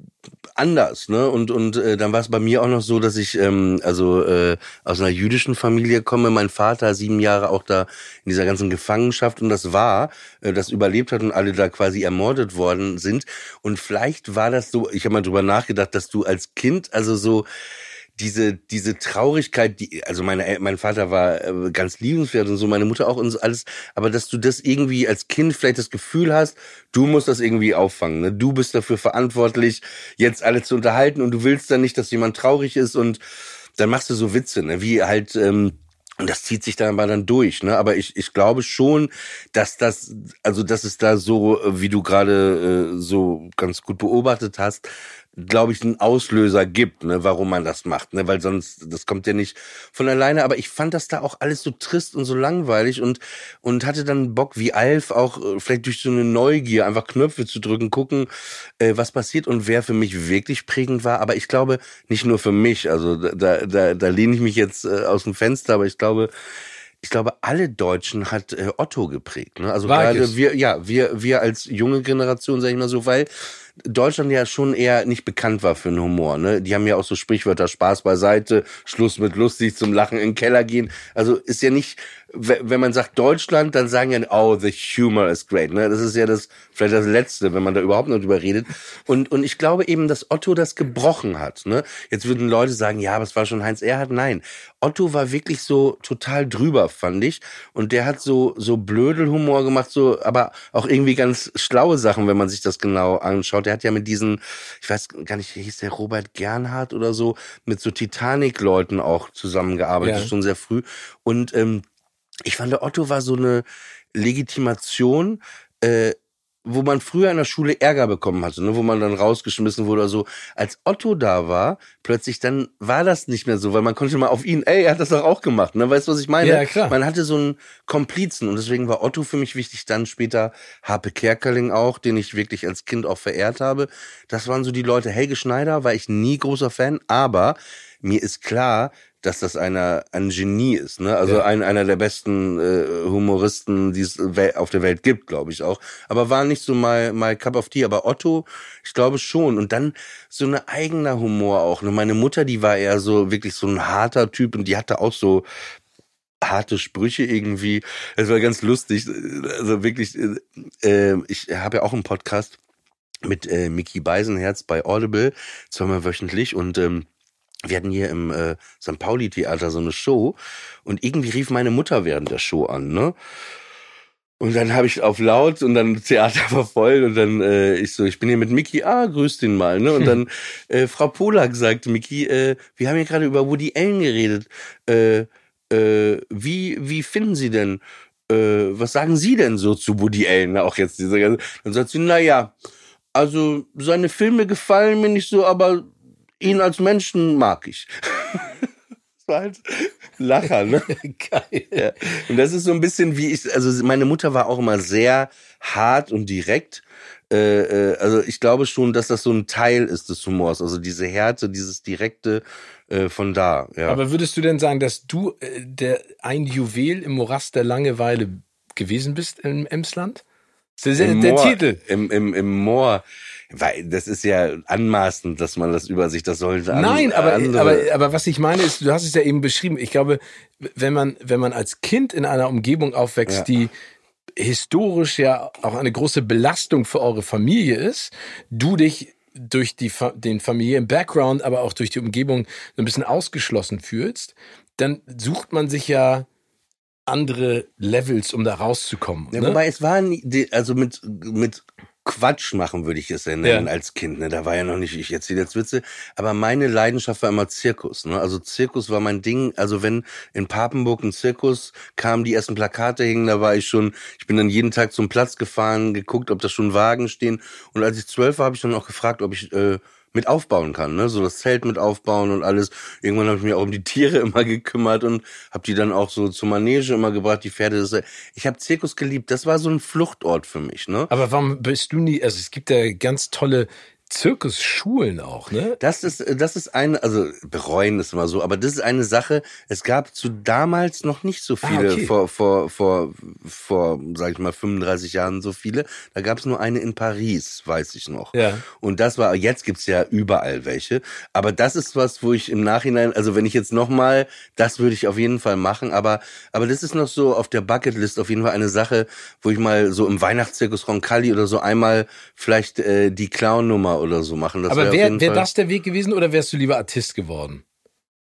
anders, ne? Und und äh, dann war es bei mir auch noch so, dass ich ähm, also äh, aus einer jüdischen Familie komme. Mein Vater sieben Jahre auch da in dieser ganzen Gefangenschaft und das war, äh, das überlebt hat und alle da quasi ermordet worden sind. Und vielleicht war das so. Ich habe mal drüber nachgedacht, dass du als Kind also so diese diese Traurigkeit, die also meine mein Vater war äh, ganz liebenswert und so meine Mutter auch und so alles, aber dass du das irgendwie als Kind vielleicht das Gefühl hast, du musst das irgendwie auffangen, ne? Du bist dafür verantwortlich, jetzt alle zu unterhalten und du willst dann nicht, dass jemand traurig ist und dann machst du so Witze, ne? Wie halt ähm, und das zieht sich dann aber dann durch, ne? Aber ich, ich glaube schon, dass das, also dass es da so, wie du gerade äh, so ganz gut beobachtet hast, glaube ich, einen Auslöser gibt, ne, warum man das macht, ne, weil sonst, das kommt ja nicht von alleine, aber ich fand das da auch alles so trist und so langweilig und, und hatte dann Bock, wie Alf, auch äh, vielleicht durch so eine Neugier, einfach Knöpfe zu drücken, gucken, äh, was passiert und wer für mich wirklich prägend war, aber ich glaube, nicht nur für mich, also da, da, da lehne ich mich jetzt äh, aus dem Fenster, aber ich glaube, ich glaube, alle Deutschen hat äh, Otto geprägt. Ne? Also gerade wir, ja, wir, wir als junge Generation, sag ich mal so, weil Deutschland ja schon eher nicht bekannt war für den Humor. Ne? Die haben ja auch so Sprichwörter Spaß beiseite, Schluss mit lustig, zum Lachen in den Keller gehen. Also ist ja nicht, wenn man sagt Deutschland, dann sagen ja, oh, the humor is great. Ne? Das ist ja das vielleicht das Letzte, wenn man da überhaupt noch drüber redet. Und, und ich glaube eben, dass Otto das gebrochen hat. Ne? Jetzt würden Leute sagen, ja, aber es war schon Heinz Erhardt. Nein, Otto war wirklich so total drüber, fand ich. Und der hat so, so Blödelhumor gemacht, so, aber auch irgendwie ganz schlaue Sachen, wenn man sich das genau anschaut. Der hat ja mit diesen, ich weiß gar nicht, hieß der Robert Gernhardt oder so, mit so Titanic-Leuten auch zusammengearbeitet, ja. schon sehr früh. Und ähm, ich fand, der Otto war so eine Legitimation, äh, wo man früher in der Schule Ärger bekommen hatte, ne, wo man dann rausgeschmissen wurde oder so. Als Otto da war, plötzlich dann war das nicht mehr so, weil man konnte mal auf ihn, ey, er hat das doch auch gemacht, ne, weißt du, was ich meine? Ja, klar. Man hatte so einen Komplizen und deswegen war Otto für mich wichtig, dann später Harpe Kerkeling auch, den ich wirklich als Kind auch verehrt habe. Das waren so die Leute. Helge Schneider war ich nie großer Fan, aber mir ist klar, dass das einer ein Genie ist, ne? Also ja. ein, einer der besten äh, Humoristen, die es auf der Welt gibt, glaube ich auch. Aber war nicht so mal mal Cup of Tea, aber Otto, ich glaube schon. Und dann so eine eigener Humor auch. Ne? Meine Mutter, die war eher so wirklich so ein harter Typ und die hatte auch so harte Sprüche irgendwie. Es war ganz lustig. Also wirklich, äh, äh ich habe ja auch einen Podcast mit äh, Mickey Beisenherz bei Audible, zweimal wöchentlich und ähm, wir hatten hier im äh, St. Pauli Theater so eine Show und irgendwie rief meine Mutter während der Show an, ne? Und dann habe ich auf laut und dann Theater *laughs* war voll und dann äh, ich so, ich bin hier mit Mickey, ah, grüß den mal, ne? Und *laughs* dann äh, Frau Polak sagte, Mickey, äh, wir haben hier gerade über Woody Allen geredet. Äh, äh, wie wie finden Sie denn? Äh, was sagen Sie denn so zu Woody Allen? Auch jetzt diese ganze. Dann sagt sie, na ja, also seine Filme gefallen mir nicht so, aber ihn als Menschen mag ich. *laughs* das war halt Lacher, ne? *laughs* Geil. Ja. Und das ist so ein bisschen wie ich, also meine Mutter war auch immer sehr hart und direkt. Äh, äh, also ich glaube schon, dass das so ein Teil ist des Humors, also diese Härte, dieses direkte äh, von da. Ja. Aber würdest du denn sagen, dass du der ein Juwel im Morast der Langeweile gewesen bist im Emsland? Der, der, der Moor, Titel. Im, im, im Moor Weil das ist ja anmaßend, dass man das über sich, das sollte Nein, aber, aber, aber was ich meine ist, du hast es ja eben beschrieben, ich glaube, wenn man, wenn man als Kind in einer Umgebung aufwächst, ja. die historisch ja auch eine große Belastung für eure Familie ist, du dich durch die, den familiären Background, aber auch durch die Umgebung so ein bisschen ausgeschlossen fühlst, dann sucht man sich ja andere Levels, um da rauszukommen. Ja, ne? Wobei es waren, also mit, mit Quatsch machen, würde ich es ja nennen, ja. als Kind. Ne? Da war ja noch nicht, ich erzähle jetzt Witze, aber meine Leidenschaft war immer Zirkus. Ne? Also Zirkus war mein Ding. Also wenn in Papenburg ein Zirkus kam, die ersten Plakate hingen, da war ich schon, ich bin dann jeden Tag zum Platz gefahren, geguckt, ob da schon Wagen stehen. Und als ich zwölf war, habe ich dann auch gefragt, ob ich äh, mit aufbauen kann, ne? So das Zelt mit aufbauen und alles. Irgendwann habe ich mich auch um die Tiere *laughs* immer gekümmert und habe die dann auch so zur Manege immer gebracht, die Pferde. Das, ich habe Zirkus geliebt. Das war so ein Fluchtort für mich, ne? Aber warum bist du nie? Also es gibt ja ganz tolle Zirkusschulen auch, ne? Das ist, das ist eine, also bereuen ist immer so, aber das ist eine Sache. Es gab zu damals noch nicht so ah, viele, ah, okay. vor, vor, vor, vor, sag ich mal, 35 Jahren so viele. Da gab es nur eine in Paris, weiß ich noch. Ja. Und das war, jetzt gibt's ja überall welche. Aber das ist was, wo ich im Nachhinein, also wenn ich jetzt nochmal, das würde ich auf jeden Fall machen, aber, aber das ist noch so auf der Bucketlist auf jeden Fall eine Sache, wo ich mal so im Weihnachtszirkus Roncalli oder so einmal vielleicht äh, die Clown-Nummer oder so machen. Das Aber wäre wär das der Weg gewesen oder wärst du lieber Artist geworden?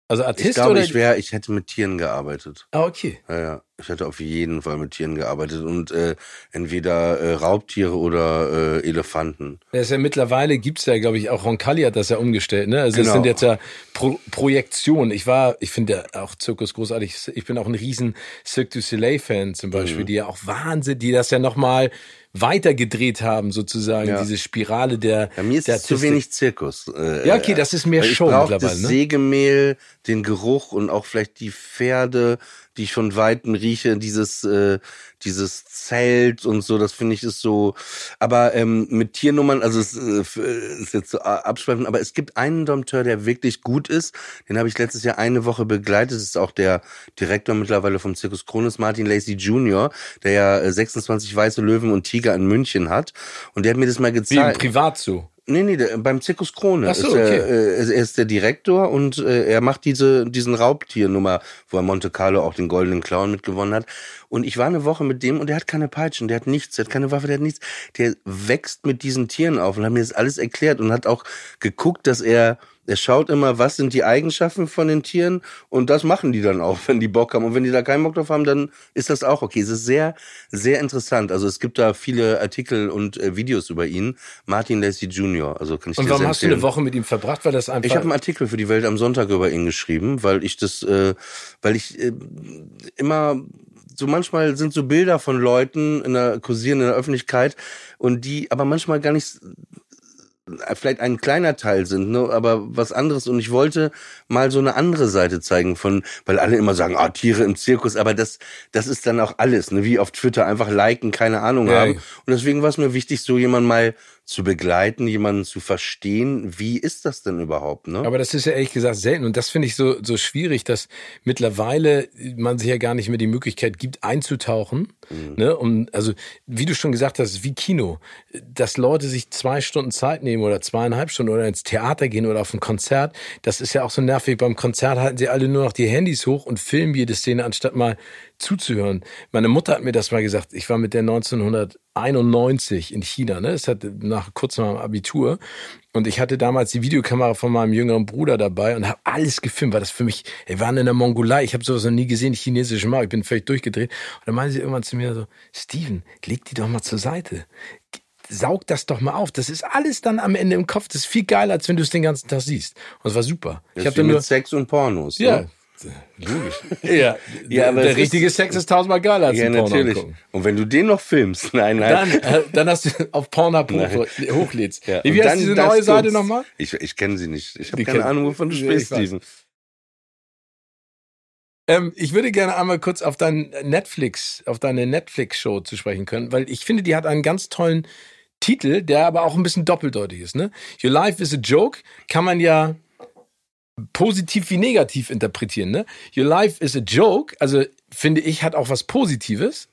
Also Artist ich glaube, oder? Ich wäre, ich hätte mit Tieren gearbeitet. Ah, okay. Ja, ja. Ich hätte auf jeden Fall mit Tieren gearbeitet und äh, entweder äh, Raubtiere oder äh, Elefanten. Ja, ist ja mittlerweile gibt's ja, glaube ich, auch Roncalli hat das ja umgestellt, ne? Also genau. das sind jetzt ja Pro Projektionen. Ich war, ich finde ja auch Zirkus großartig. Ich bin auch ein riesen Cirque du Soleil Fan zum Beispiel, mhm. die ja auch Wahnsinn, die das ja nochmal weitergedreht haben, sozusagen, ja. diese Spirale der. Ja, mir ist der zu wenig Zirkus. Äh, ja, okay, das ist mehr Show mittlerweile. Das ne? Sägemehl, den Geruch und auch vielleicht die Pferde, die ich von Weitem rieche, dieses, äh, dieses Zelt und so, das finde ich ist so. Aber ähm, mit Tiernummern, also es äh, ist jetzt so abschweifend, aber es gibt einen Dompteur, der wirklich gut ist. Den habe ich letztes Jahr eine Woche begleitet. Das ist auch der Direktor mittlerweile vom Zirkus Kronos, Martin Lacey Jr., der ja 26 äh, weiße Löwen und Tiger in München hat. Und der hat mir das mal gezeigt. Wie privat so. Nee, nee, beim Zirkus Krone. So, ist er, okay. äh, er ist der Direktor und äh, er macht diese, diesen Raubtiernummer, wo er Monte Carlo auch den goldenen Clown mitgewonnen hat. Und ich war eine Woche mit dem und der hat keine Peitschen, der hat nichts, der hat keine Waffe, der hat nichts. Der wächst mit diesen Tieren auf und hat mir das alles erklärt und hat auch geguckt, dass er er schaut immer, was sind die Eigenschaften von den Tieren und das machen die dann auch, *laughs* wenn die Bock haben. Und wenn die da keinen Bock drauf haben, dann ist das auch okay. Es ist sehr, sehr interessant. Also es gibt da viele Artikel und äh, Videos über ihn. Martin Lacey Jr., also kann ich Und warum hast du eine Woche mit ihm verbracht? Weil das einfach. Ich habe einen Artikel für die Welt am Sonntag über ihn geschrieben, weil ich das, äh, weil ich äh, immer so manchmal sind so Bilder von Leuten in der kursieren in der Öffentlichkeit und die aber manchmal gar nicht vielleicht ein kleiner Teil sind, ne, aber was anderes. Und ich wollte mal so eine andere Seite zeigen von, weil alle immer sagen, ah, Tiere im Zirkus, aber das, das ist dann auch alles, ne, wie auf Twitter einfach liken, keine Ahnung ja. haben. Und deswegen war es mir wichtig, so jemand mal zu begleiten, jemanden zu verstehen. Wie ist das denn überhaupt? Ne? Aber das ist ja ehrlich gesagt selten und das finde ich so so schwierig, dass mittlerweile man sich ja gar nicht mehr die Möglichkeit gibt einzutauchen. Mhm. Ne? Und also wie du schon gesagt hast, wie Kino, dass Leute sich zwei Stunden Zeit nehmen oder zweieinhalb Stunden oder ins Theater gehen oder auf ein Konzert. Das ist ja auch so nervig. Beim Konzert halten sie alle nur noch die Handys hoch und filmen jede Szene anstatt mal zuzuhören. Meine Mutter hat mir das mal gesagt. Ich war mit der 1991 in China, ne? Es hat nach kurz nach dem Abitur. Und ich hatte damals die Videokamera von meinem jüngeren Bruder dabei und habe alles gefilmt, weil das für mich, wir waren in der Mongolei, ich habe sowas noch nie gesehen, chinesische Markt, ich bin völlig durchgedreht. Und dann meinte sie irgendwann zu mir so, Steven, leg die doch mal zur Seite saug das doch mal auf. Das ist alles dann am Ende im Kopf. Das ist viel geiler, als wenn du es den ganzen Tag siehst. Und es war super. Das ich habe nur Sex und Pornos. Ja, ne? Logisch. *laughs* Ja, ja aber der richtige ist, Sex ist tausendmal geiler als ja, ein Porno natürlich. Angucken. Und wenn du den noch filmst, *laughs* nein, nein. Dann, äh, dann hast du auf Pornhub hoch, hochlädst. Ja. Wie heißt diese neue Seite nochmal? Ich, ich kenne sie nicht. Ich habe keine Ahnung, wovon du sprichst, Steven. Ähm, ich würde gerne einmal kurz auf dein Netflix, auf deine Netflix-Show zu sprechen können, weil ich finde, die hat einen ganz tollen Titel, der aber auch ein bisschen doppeldeutig ist. Ne? Your life is a joke kann man ja positiv wie negativ interpretieren. Ne? Your life is a joke, also finde ich, hat auch was Positives.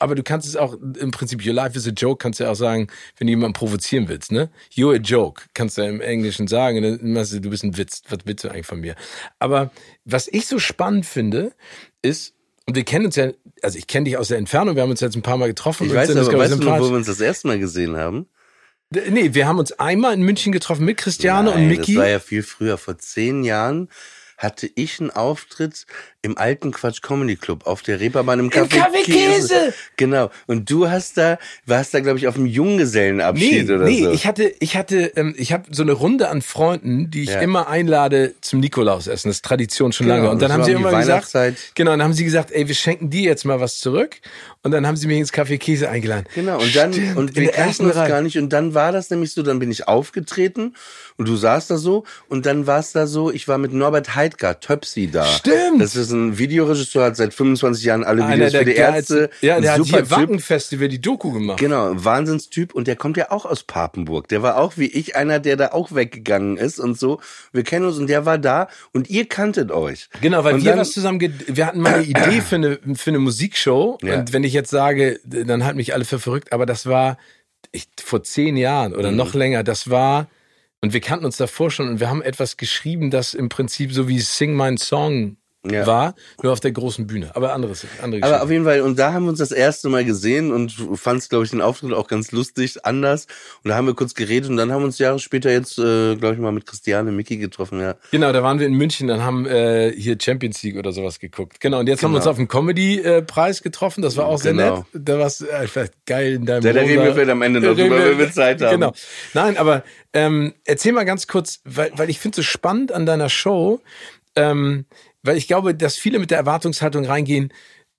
aber du kannst es auch im Prinzip, your life is a joke, kannst du ja auch sagen, wenn du jemanden provozieren willst, ne? You're a joke, kannst du ja im Englischen sagen, dann machst du, du bist ein Witz, was willst du eigentlich von mir? Aber was ich so spannend finde, ist, und wir kennen uns ja, also ich kenne dich aus der Entfernung, wir haben uns jetzt ein paar Mal getroffen. Ich weiß aber, weißt du wo wir uns das erste Mal gesehen haben? Nee, wir haben uns einmal in München getroffen mit Christiane Nein, und Miki. Das war ja viel früher, vor zehn Jahren hatte ich einen Auftritt im alten Quatsch Comedy Club auf der Reeperbahn im Café, Im Café Käse. Käse. Genau. Und du hast da, warst da, glaube ich, auf einem Junggesellenabschied nee, oder nee, so. Nee, ich hatte, ich hatte, ähm, ich habe so eine Runde an Freunden, die ich ja. immer einlade zum Nikolausessen. Das ist Tradition schon genau, lange. Und dann haben sie immer gesagt, genau, dann haben sie gesagt, ey, wir schenken dir jetzt mal was zurück. Und dann haben sie mich ins Café Käse eingeladen. Genau. Und dann, Stimmt, und wir kannten uns gar nicht. Und dann war das nämlich so, dann bin ich aufgetreten und du saßt da so. Und dann war es da so, ich war mit Norbert Heidgar, Töpsi da. Stimmt. Das ist ein Videoregisseur, hat seit 25 Jahren alle Einer Videos für die Ärzte. Ja, der hat hier Typ. Wackenfestival die Doku gemacht. Genau, Wahnsinnstyp und der kommt ja auch aus Papenburg. Der war auch wie ich einer, der da auch weggegangen ist und so. Wir kennen uns und der war da und ihr kanntet euch. Genau, weil und wir dann, was zusammen, wir hatten mal eine *clears throat* Idee für eine, für eine Musikshow. Ja. Und wenn ich jetzt sage, dann halt mich alle für verrückt, aber das war ich, vor zehn Jahren Mhm. oder noch länger, das war, und wir kannten uns davor schon und wir haben etwas geschrieben, das im Prinzip so wie Sing My Song Ja. war, nur auf der großen Bühne. Aber anderes, andere Aber Geschichte. auf jeden Fall, und da haben wir uns das erste Mal gesehen und fandst, glaube ich, den Auftritt auch ganz lustig, anders. Und da haben wir kurz geredet und dann haben wir uns Jahre später jetzt, äh, glaube ich, mal mit Christiane Mickey getroffen, ja. Genau, da waren wir in München, dann haben äh, hier Champions League oder sowas geguckt. Genau, und jetzt haben wir uns Genau. auf dem Comedy-Preis getroffen, das war auch sehr Genau. nett. Da war es einfach geil in deinem Ja, da reden wir vielleicht am Ende noch drüber, wenn wir Zeit haben. Genau. Nein, aber ähm, erzähl mal ganz kurz, weil, weil ich finde es so spannend an deiner Show, ähm, weil ich glaube, dass viele mit der Erwartungshaltung reingehen,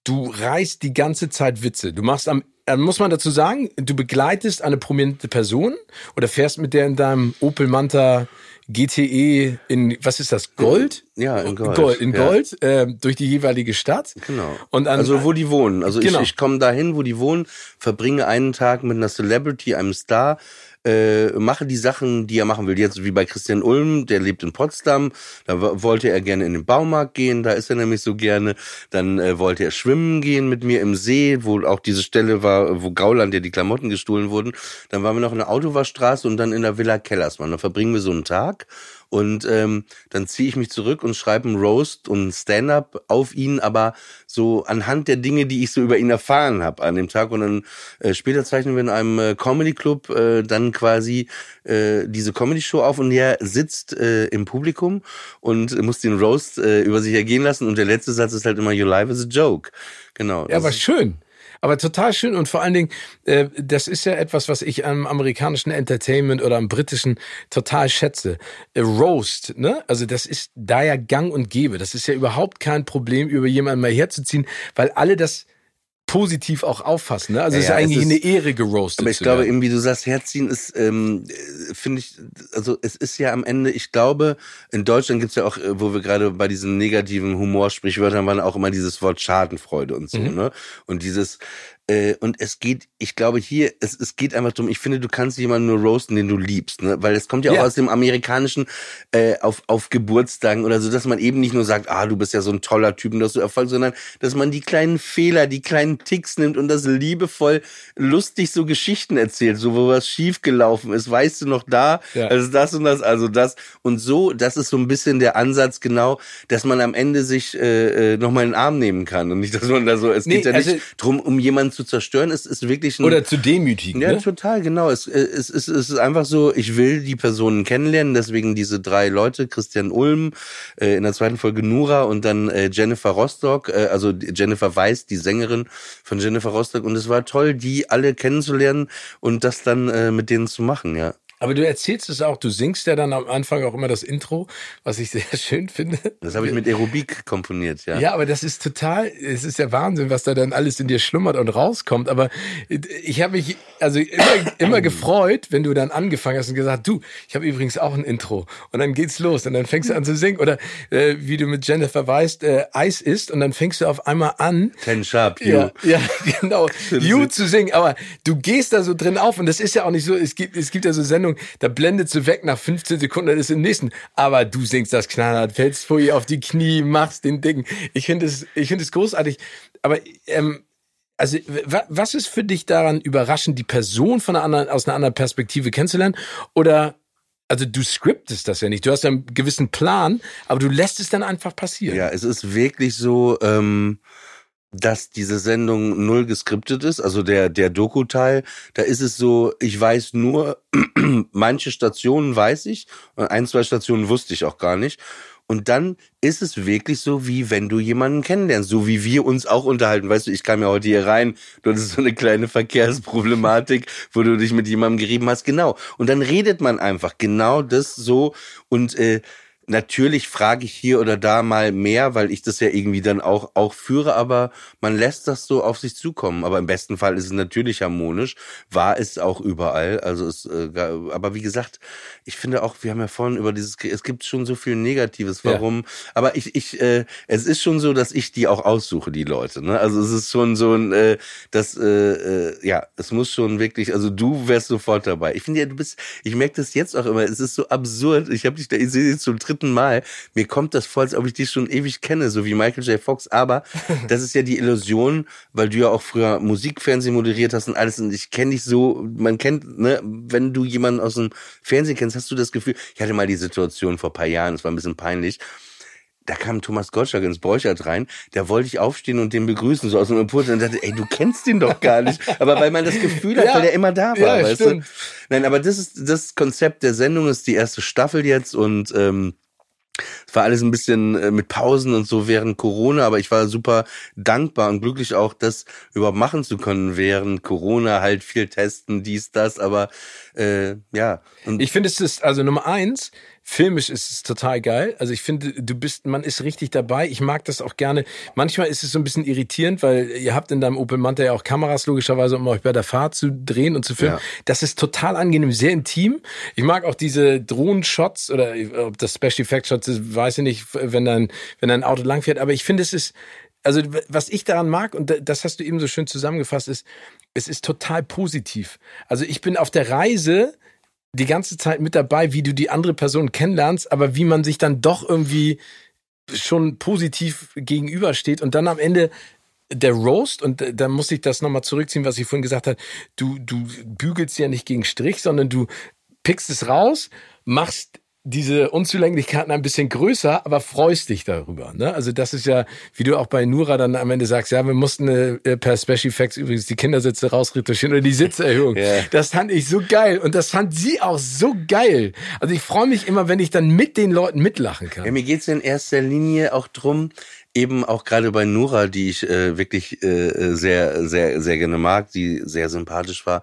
du reißt die ganze Zeit Witze. Du machst am, äh, muss man dazu sagen, du begleitest eine prominente Person oder fährst mit der in deinem Opel Manta GTE in, was ist das, Gold? Ja, in Gold. in Ja. Gold, ähm, durch die jeweilige Stadt. Genau. Und an, also wo die wohnen. Also Genau. ich, ich komme dahin, wo die wohnen, verbringe einen Tag mit einer Celebrity, einem Star, äh, mache die Sachen, die er machen will. Jetzt wie bei Christian Ulm, der lebt in Potsdam, da wo- wollte er gerne in den Baumarkt gehen, da ist er nämlich so gerne. Dann äh, wollte er schwimmen gehen mit mir im See, wo auch diese Stelle war, wo Gauland ja die Klamotten gestohlen wurden. Dann waren wir noch in der Autowaschstraße und dann in der Villa Kellersmann. Dann verbringen wir so einen Tag und ähm, dann ziehe ich mich zurück und schreibe einen Roast und ein Stand-up auf ihn, aber so anhand der Dinge, die ich so über ihn erfahren habe an dem Tag. Und dann äh, später zeichnen wir in einem äh, Comedy-Club äh, dann quasi äh, diese Comedy-Show auf und er sitzt äh, im Publikum und muss den Roast äh, über sich ergehen lassen. Und der letzte Satz ist halt immer, your life is a joke. Genau. Ja, aber ist- schön. Aber total schön und vor allen Dingen, äh, das ist ja etwas, was ich am amerikanischen Entertainment oder am britischen total schätze. Äh, Roast, ne? Also das ist da ja gang und gäbe. Das ist ja überhaupt kein Problem, über jemanden mal herzuziehen, weil alle das positiv auch auffassen. Ne? Also es Ja, ist ja, eigentlich es ist- eine Ehre geroastet. Aber ich glaube, eben wie du sagst, Herziehen ist, ähm, äh, finde ich, also es ist ja am Ende, ich glaube, in Deutschland gibt's ja auch, äh, wo wir gerade bei diesen negativen Humorsprichwörtern waren, auch immer dieses Wort Schadenfreude und so, Mhm. ne? Und dieses, äh, und es geht, ich glaube hier, es, es geht einfach darum, ich finde, du kannst jemanden nur roasten, den du liebst, ne? Weil es kommt ja auch Ja. aus dem amerikanischen, äh, auf, auf Geburtstagen oder so, dass man eben nicht nur sagt, ah, du bist ja so ein toller Typ und dass du Erfolg, sondern dass man die kleinen Fehler, die kleinen Ticks nimmt und das liebevoll lustig so Geschichten erzählt, so wo was schief gelaufen ist, weißt du noch da, Ja. also das und das, also das und so, das ist so ein bisschen der Ansatz genau, dass man am Ende sich äh, äh, nochmal in den Arm nehmen kann und nicht, dass man da so, es Nee, geht ja nicht also- drum, um jemanden zu zerstören, es ist wirklich ein Oder zu demütigen. ja, ne? total, genau. Es, äh, es, es, es ist einfach so, ich will die Personen kennenlernen, deswegen diese drei Leute, Christian Ulm, äh, in der zweiten Folge Nura und dann äh, Jennifer Rostock, äh, also Jennifer Weiß, die Sängerin von Jennifer Rostock. Und es war toll, die alle kennenzulernen und das dann äh, mit denen zu machen, ja. Aber du erzählst es auch, du singst ja dann am Anfang auch immer das Intro, was ich *laughs* sehr schön finde. Das habe ich mit Aerobik komponiert, ja. Ja, aber das ist total, es ist ja Wahnsinn, was da dann alles in dir schlummert und rauskommt. Aber ich habe mich also immer, immer *clears throat* gefreut, wenn du dann angefangen hast und gesagt, du, ich habe übrigens auch ein Intro. Und dann geht's los und dann fängst du an zu singen. Oder äh, wie du mit Jennifer weißt, äh, Eis isst und dann fängst du auf einmal an, Ten Sharp, you. ja, ja, *laughs* genau. You zu singen, aber du gehst da so drin auf und das ist ja auch nicht so, es gibt, es gibt ja so Sendungen, da blendet sie weg nach 15 Sekunden, dann ist im nächsten. Aber du singst das knallhart, fällst vor ihr auf die Knie, machst den Ding. Ich finde es, ich finde es großartig. Aber, ähm, also was ist für dich daran überraschend, die Person von einer anderen, aus einer anderen Perspektive kennenzulernen? Oder also du scriptest das ja nicht. Du hast einen gewissen Plan, aber du lässt es dann einfach passieren. Ja, es ist wirklich so, ähm, dass diese Sendung null geskriptet ist, also der, der Doku-Teil, da ist es so, ich weiß nur, *clears throat* manche Stationen weiß ich und ein, zwei Stationen wusste ich auch gar nicht. Und dann ist es wirklich so, wie wenn du jemanden kennenlernst, so wie wir uns auch unterhalten. Weißt du, ich kam ja heute hier rein, du hattest so eine kleine Verkehrsproblematik, wo du dich mit jemandem gerieben hast. Genau. Und dann redet man einfach genau das so und äh, Natürlich frage ich hier oder da mal mehr, weil ich das ja irgendwie dann auch, auch führe, aber man lässt das so auf sich zukommen. Aber im besten Fall ist es natürlich harmonisch, war es auch überall. Also es, äh, aber wie gesagt, ich finde auch, wir haben ja vorhin über dieses, es gibt schon so viel Negatives, warum. Ja. Aber ich, ich, äh, es ist schon so, dass ich die auch aussuche, die Leute. Ne? Also es ist schon so ein, äh, das, äh, äh, ja, es muss schon wirklich, also du wärst sofort dabei. Ich finde ja, du bist, ich merke das jetzt auch immer, es ist so absurd. Ich habe dich da, ich sehe dich zum dritten dritten Mal. Mir kommt das vor, als ob ich dich schon ewig kenne, so wie Michael J. Fox. Aber *laughs* das ist ja die Illusion, weil du ja auch früher Musikfernsehen moderiert hast und alles. Und ich kenne dich so, man kennt, ne, wenn du jemanden aus dem Fernsehen kennst, hast du das Gefühl, ich hatte mal die Situation vor paar Jahren, es war ein bisschen peinlich da kam Thomas Gottschalk ins Borchert rein, da wollte ich aufstehen und den begrüßen, so aus dem Impuls, und dachte, ey, du kennst ihn doch gar nicht. Aber weil man das Gefühl hat, ja, weil er immer da war, ja, weißt stimmt. du? Nein, aber das ist das Konzept der Sendung, ist die erste Staffel jetzt und ähm, es war alles ein bisschen äh, mit Pausen und so während Corona, aber ich war super dankbar und glücklich auch, das überhaupt machen zu können während Corona, halt viel testen, dies, das, aber äh, ja. Und ich finde, es ist also Nummer eins, filmisch ist es total geil. Also ich finde, du bist, man ist richtig dabei. Ich mag das auch gerne. Manchmal ist es so ein bisschen irritierend, weil ihr habt in deinem Opel Manta ja auch Kameras logischerweise, um euch bei der Fahrt zu drehen und zu filmen. Ja. Das ist total angenehm, sehr intim. Ich mag auch diese Drohnen-Shots oder ob das Special Effect Shots ist, weiß ich nicht, wenn dann, wenn ein Auto langfährt. Aber ich finde, es ist, also was ich daran mag, und das hast du eben so schön zusammengefasst, ist, es ist total positiv. Also ich bin auf der Reise die ganze Zeit mit dabei, wie du die andere Person kennenlernst, aber wie man sich dann doch irgendwie schon positiv gegenübersteht und dann am Ende der Roast, und da muss ich das nochmal zurückziehen, was ich vorhin gesagt habe, du, du bügelst ja nicht gegen Strich, sondern du pickst es raus, machst diese Unzulänglichkeiten ein bisschen größer, aber freust dich darüber. Ne? Also das ist ja, wie du auch bei Nura dann am Ende sagst, ja, wir mussten äh, per Special Effects übrigens die Kindersitze rausretuschieren oder die Sitzerhöhung. yeah. Das fand ich so geil und das fand sie auch so geil. Also ich freue mich immer, wenn ich dann mit den Leuten mitlachen kann. Ja, mir geht's in erster Linie auch drum, eben auch gerade bei Nura, die ich äh, wirklich äh, sehr, sehr, sehr gerne mag, die sehr sympathisch war,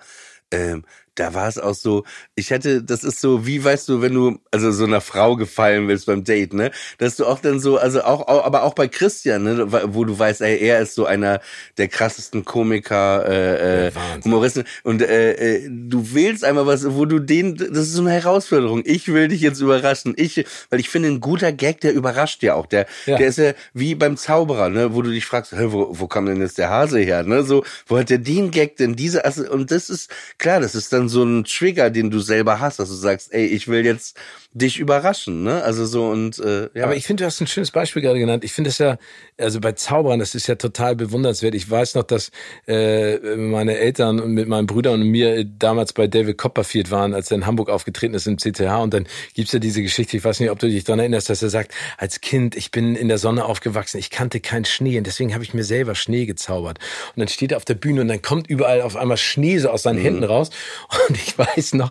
ähm, da war es auch so, ich hätte, das ist so, wie weißt du, wenn du also so einer Frau gefallen willst beim Date, ne? Dass du auch dann so, also auch, auch aber auch bei Christian, ne, wo du weißt, ey, er ist so einer der krassesten Komiker, äh, äh, Humoristen und äh, äh, du wählst einmal was, wo du den, das ist so eine Herausforderung. Ich will dich jetzt überraschen. Ich, weil ich finde, ein guter Gag, der überrascht ja auch. Der, ja. der ist ja wie beim Zauberer, ne, wo du dich fragst, hey, wo, wo kam denn jetzt der Hase her, ne? So, wo hat der den Gag denn diese, also, und das ist klar, das ist dann so ein Trigger, den du selber hast, dass du sagst, ey, ich will jetzt dich überraschen, ne? Also so und äh, ja. Aber ich finde, du hast ein schönes Beispiel gerade genannt. Ich finde es ja, also bei Zaubern, das ist ja total bewundernswert. Ich weiß noch, dass äh, meine Eltern und mit meinen Brüdern und mir damals bei David Copperfield waren, als er in Hamburg aufgetreten ist im CTH. Und dann gibt's ja diese Geschichte, ich weiß nicht, ob du dich daran erinnerst, dass er sagt, als Kind, ich bin in der Sonne aufgewachsen, ich kannte keinen Schnee und deswegen habe ich mir selber Schnee gezaubert. Und dann steht er auf der Bühne und dann kommt überall auf einmal Schnee so aus seinen mhm. Händen raus. *laughs* Und ich weiß noch,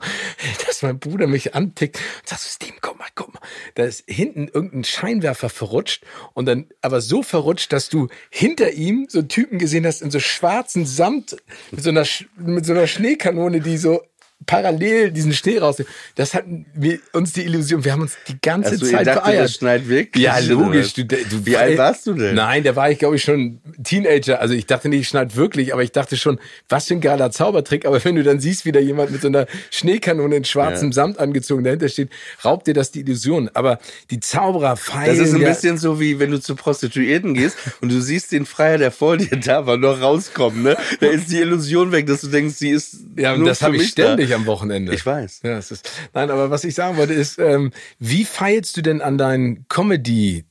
dass mein Bruder mich antickt und sagt, Steven, guck mal, guck mal. Da ist hinten irgendein Scheinwerfer verrutscht und dann aber so verrutscht, dass du hinter ihm so Typen gesehen hast in so schwarzen Samt mit so einer, mit so einer Schneekanone, die so parallel diesen Schnee raus. Das hat wir, uns die Illusion. Wir haben uns die ganze also, Zeit dachte, beeiert. Das schneit wirklich. Ja, logisch. Du, du, Wie alt warst du denn? Nein, da war ich glaube ich schon Teenager. Also ich dachte nicht, es schneit wirklich, aber ich dachte schon, was für ein geiler Zaubertrick. Aber wenn du dann siehst, wie da jemand mit so einer Schneekanone in schwarzem ja. Samt angezogen dahinter steht, raubt dir das die Illusion. Aber die Zauberer feiern. Das ist ein ja bisschen so wie wenn du zu Prostituierten gehst *laughs* und du siehst den Freier, der vor dir da war, noch rauskommen. Ne? Da ist die Illusion weg, dass du denkst, sie ist. Ja, und das habe ich ständig. Da ich am Wochenende. Ich weiß. Ja, es ist, nein, aber was ich sagen wollte ist, ähm, wie feilst du denn an deinen Comedy?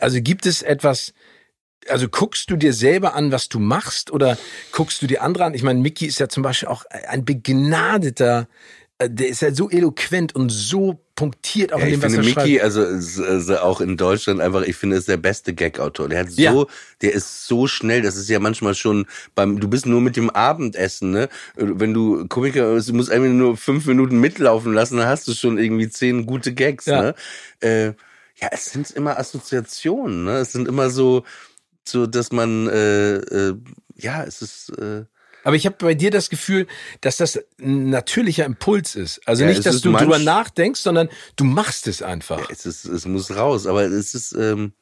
Also gibt es etwas, also guckst du dir selber an, was du machst oder guckst du dir andere an? Ich meine, Mickey ist ja zum Beispiel auch ein begnadeter äh, der ist ja so eloquent und so punktiert auch ja, in dem, was er Mickey, schreibt. also, also auch in Deutschland einfach, ich finde, ist der beste Gag-Autor. Der hat so, ja. der ist so schnell, das ist ja manchmal schon beim, du bist nur mit dem Abendessen, ne? Wenn du Komiker, du musst einfach nur fünf Minuten mitlaufen lassen, dann hast du schon irgendwie zehn gute Gags, ja. ne? Äh, ja, es sind immer Assoziationen, ne? Es sind immer so, so, dass man, äh, äh, ja, es ist, äh, aber ich habe bei dir das Gefühl, dass das ein natürlicher Impuls ist. Also ja, nicht, dass du drüber nachdenkst, sondern du machst es einfach. Ja, es, ist, es muss raus, aber es ist, ähm,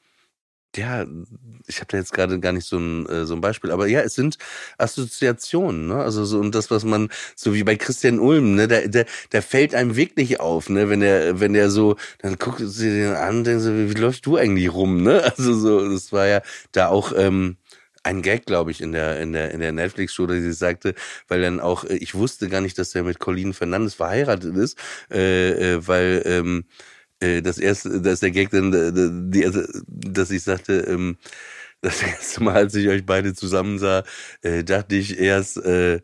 ja, ich habe da jetzt gerade gar nicht so ein, äh, so ein Beispiel, aber ja, es sind Assoziationen, ne? Also so und das, was man, so wie bei Christian Ulm, ne, der, der, der fällt einem wirklich auf, ne, wenn der, wenn der so, dann guckt sie den an und denkt so, wie, wie läufst du eigentlich rum, ne? *laughs* Also so, das war ja da auch, ähm, ein Gag, glaube ich, in der, in der, in der Netflix-Show, dass sie sagte, weil dann auch, äh, ich wusste gar nicht, dass er mit Colleen Fernandes verheiratet ist, äh, äh, weil ähm, äh, das erste, dass der Gag dann, die, die, also, dass ich sagte, ähm, *laughs* das erste Mal, als ich euch beide zusammen sah, äh, dachte ich erst, äh,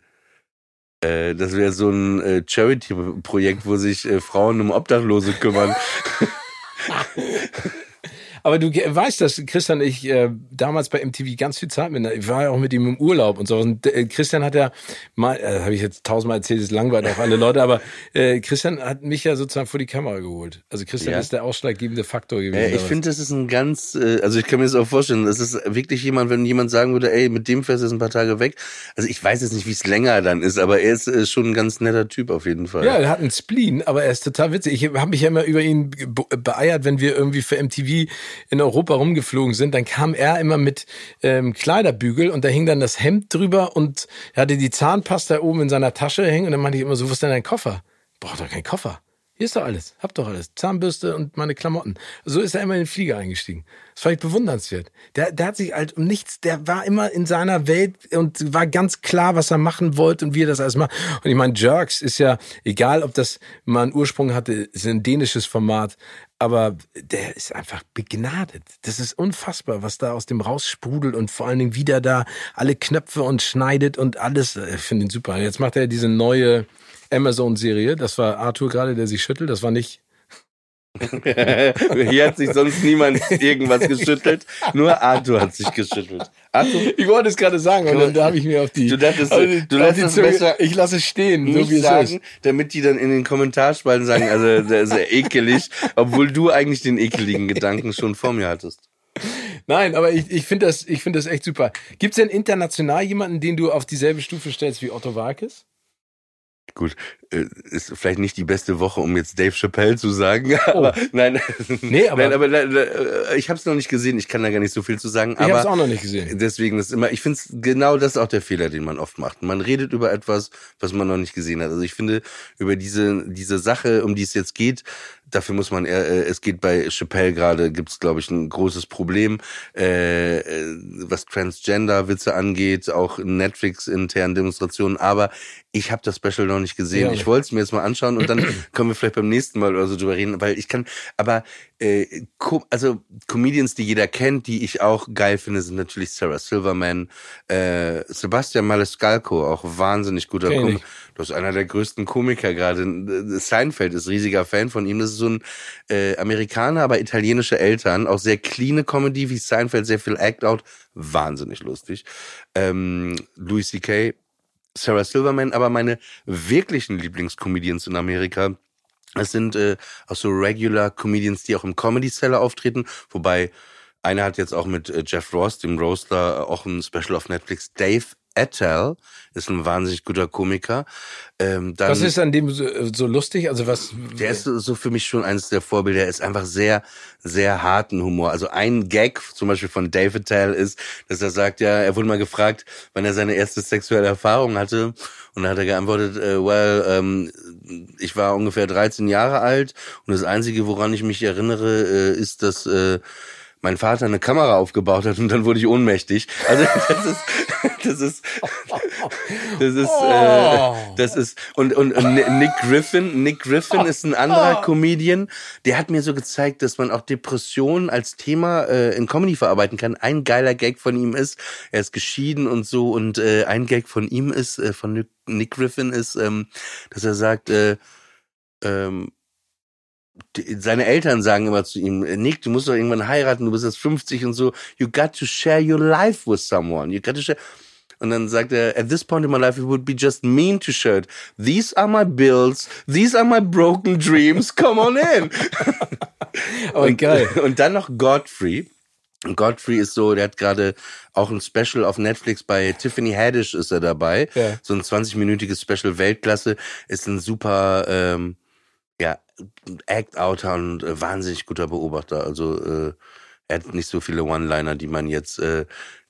äh, das wäre so ein äh, Charity-Projekt, wo sich äh, Frauen um Obdachlose kümmern. *laughs* Aber du weißt, dass Christian ich äh, damals bei MTV ganz viel Zeit mit, ich war ja auch mit ihm im Urlaub und so. Und äh, Christian hat ja mal, äh, habe ich jetzt tausendmal erzählt, ist langweilig auf alle Leute, aber äh, Christian hat mich ja sozusagen vor die Kamera geholt. Also Christian ja. ist der ausschlaggebende Faktor gewesen. Ja, ich finde, das ist ein ganz, äh, also ich kann mir das auch vorstellen, das ist wirklich jemand, wenn jemand sagen würde, ey, mit dem fährst du jetzt ein paar Tage weg. Also ich weiß jetzt nicht, wie es länger dann ist, aber er ist äh, schon ein ganz netter Typ auf jeden Fall. Ja, er hat einen Spleen, aber er ist total witzig. Ich habe mich ja immer über ihn beeiert, wenn wir irgendwie für MTV in Europa rumgeflogen sind, dann kam er immer mit ähm, Kleiderbügel und da hing dann das Hemd drüber und er hatte die Zahnpasta oben in seiner Tasche hängen und dann meinte ich immer so, wo ist denn dein Koffer? Braucht doch keinen Koffer. Hier ist doch alles. Hab doch alles. Zahnbürste und meine Klamotten. So ist er immer in den Flieger eingestiegen. Das war ich bewundernswert. Der, der hat sich halt um nichts, der war immer in seiner Welt und war ganz klar, was er machen wollte und wie er das alles macht. Und ich meine, Jerks ist ja, egal ob das mal einen Ursprung hatte, ist ein dänisches Format, aber der ist einfach begnadet. Das ist unfassbar, was da aus dem raussprudelt und vor allen Dingen wieder da alle Knöpfe und schneidet und alles. Ich finde ihn super. Jetzt macht er diese neue, Amazon-Serie. Das war Arthur gerade, der sich schüttelt. Das war nicht. *laughs* Hier hat sich sonst niemand irgendwas geschüttelt. Nur Arthur hat sich geschüttelt. Arthur, ich wollte es gerade sagen, und dann da habe ich mir auf die. Du dachtest, also, du lässt es besser. Ich lasse es stehen, so wie es sagen, ist. Damit die dann in den Kommentarspalten sagen, also der ist ja ekelig, obwohl du eigentlich den ekeligen Gedanken schon vor mir hattest. Nein, aber ich, ich finde das, ich finde das echt super. Gibt es denn international jemanden, den du auf dieselbe Stufe stellst wie Otto Walkes? Gut, ist vielleicht nicht die beste Woche, um jetzt Dave Chappelle zu sagen, oh. aber nein, *laughs* nee, aber, nein, aber äh, ich habe es noch nicht gesehen. Ich kann da gar nicht so viel zu sagen. Ich habe es auch noch nicht gesehen. Deswegen ist immer, ich finde genau das ist auch der Fehler, den man oft macht. Man redet über etwas, was man noch nicht gesehen hat. Also ich finde über diese diese Sache, um die es jetzt geht, dafür muss man eher, äh, es geht bei Chappelle gerade, gibt es, glaube ich, ein großes Problem, äh, äh, was Transgender-Witze angeht, auch Netflix-internen Demonstrationen, aber ich habe das Special noch nicht gesehen. Ja. Ich wollte es mir jetzt mal anschauen und dann *clears throat* können wir vielleicht beim nächsten Mal oder so drüber reden, weil ich kann, aber äh, also Comedians, die jeder kennt, die ich auch geil finde, sind natürlich Sarah Silverman, äh, Sebastian Maniscalco, auch wahnsinnig guter Komiker. Das ist einer der größten Komiker gerade. Seinfeld ist riesiger Fan von ihm. Das ist so ein äh, Amerikaner, aber italienische Eltern. Auch sehr cleane Comedy wie Seinfeld, sehr viel Act-Out. Wahnsinnig lustig. Ähm, Louis C.K., Sarah Silverman, aber meine wirklichen Lieblingscomedians in Amerika es sind äh, auch so Regular Comedians, die auch im Comedy Cellar auftreten, wobei einer hat jetzt auch mit äh, Jeff Ross, dem Roaster, auch ein Special auf Netflix. Dave Attell ist ein wahnsinnig guter Komiker. Ähm, dann, was ist an dem so, so, lustig? Also was? Der ist so, für mich schon eines der Vorbilder. Er ist einfach sehr, sehr harten Humor. Also ein Gag zum Beispiel von Dave Attell ist, dass er sagt, ja, er wurde mal gefragt, wann er seine erste sexuelle Erfahrung hatte. Und da hat er geantwortet, äh, well, ähm, ich war ungefähr 13 Jahre alt und das Einzige, woran ich mich erinnere, äh, ist, dass äh, mein Vater eine Kamera aufgebaut hat und dann wurde ich ohnmächtig. Also *laughs* das ist, das ist, das ist, äh, das ist und, und, Nick Griffin, Nick Griffin ist ein anderer Comedian, der hat mir so gezeigt, dass man auch Depressionen als Thema äh, in Comedy verarbeiten kann. Ein geiler Gag von ihm ist, er ist geschieden und so und äh, ein Gag von ihm ist, äh, von Nick, Nick Griffin ist, ähm, dass er sagt, äh, ähm, seine Eltern sagen immer zu ihm, Nick, du musst doch irgendwann heiraten, du bist jetzt 50 und so. You got to share your life with someone. You got to share. Und dann sagt er, at this point in my life, it would be just mean to share it. These are my bills. These are my broken dreams. Come on in. *laughs* oh, und, geil. Und dann noch Godfrey. Godfrey ist so, der hat gerade auch ein Special auf Netflix bei Tiffany Haddish ist er dabei. Ja. So ein 20-minütiges Special Weltklasse. Ist ein super, ähm, ja, Act-Outer und äh, wahnsinnig guter Beobachter. Also äh, er hat nicht so viele One-Liner, die man jetzt äh,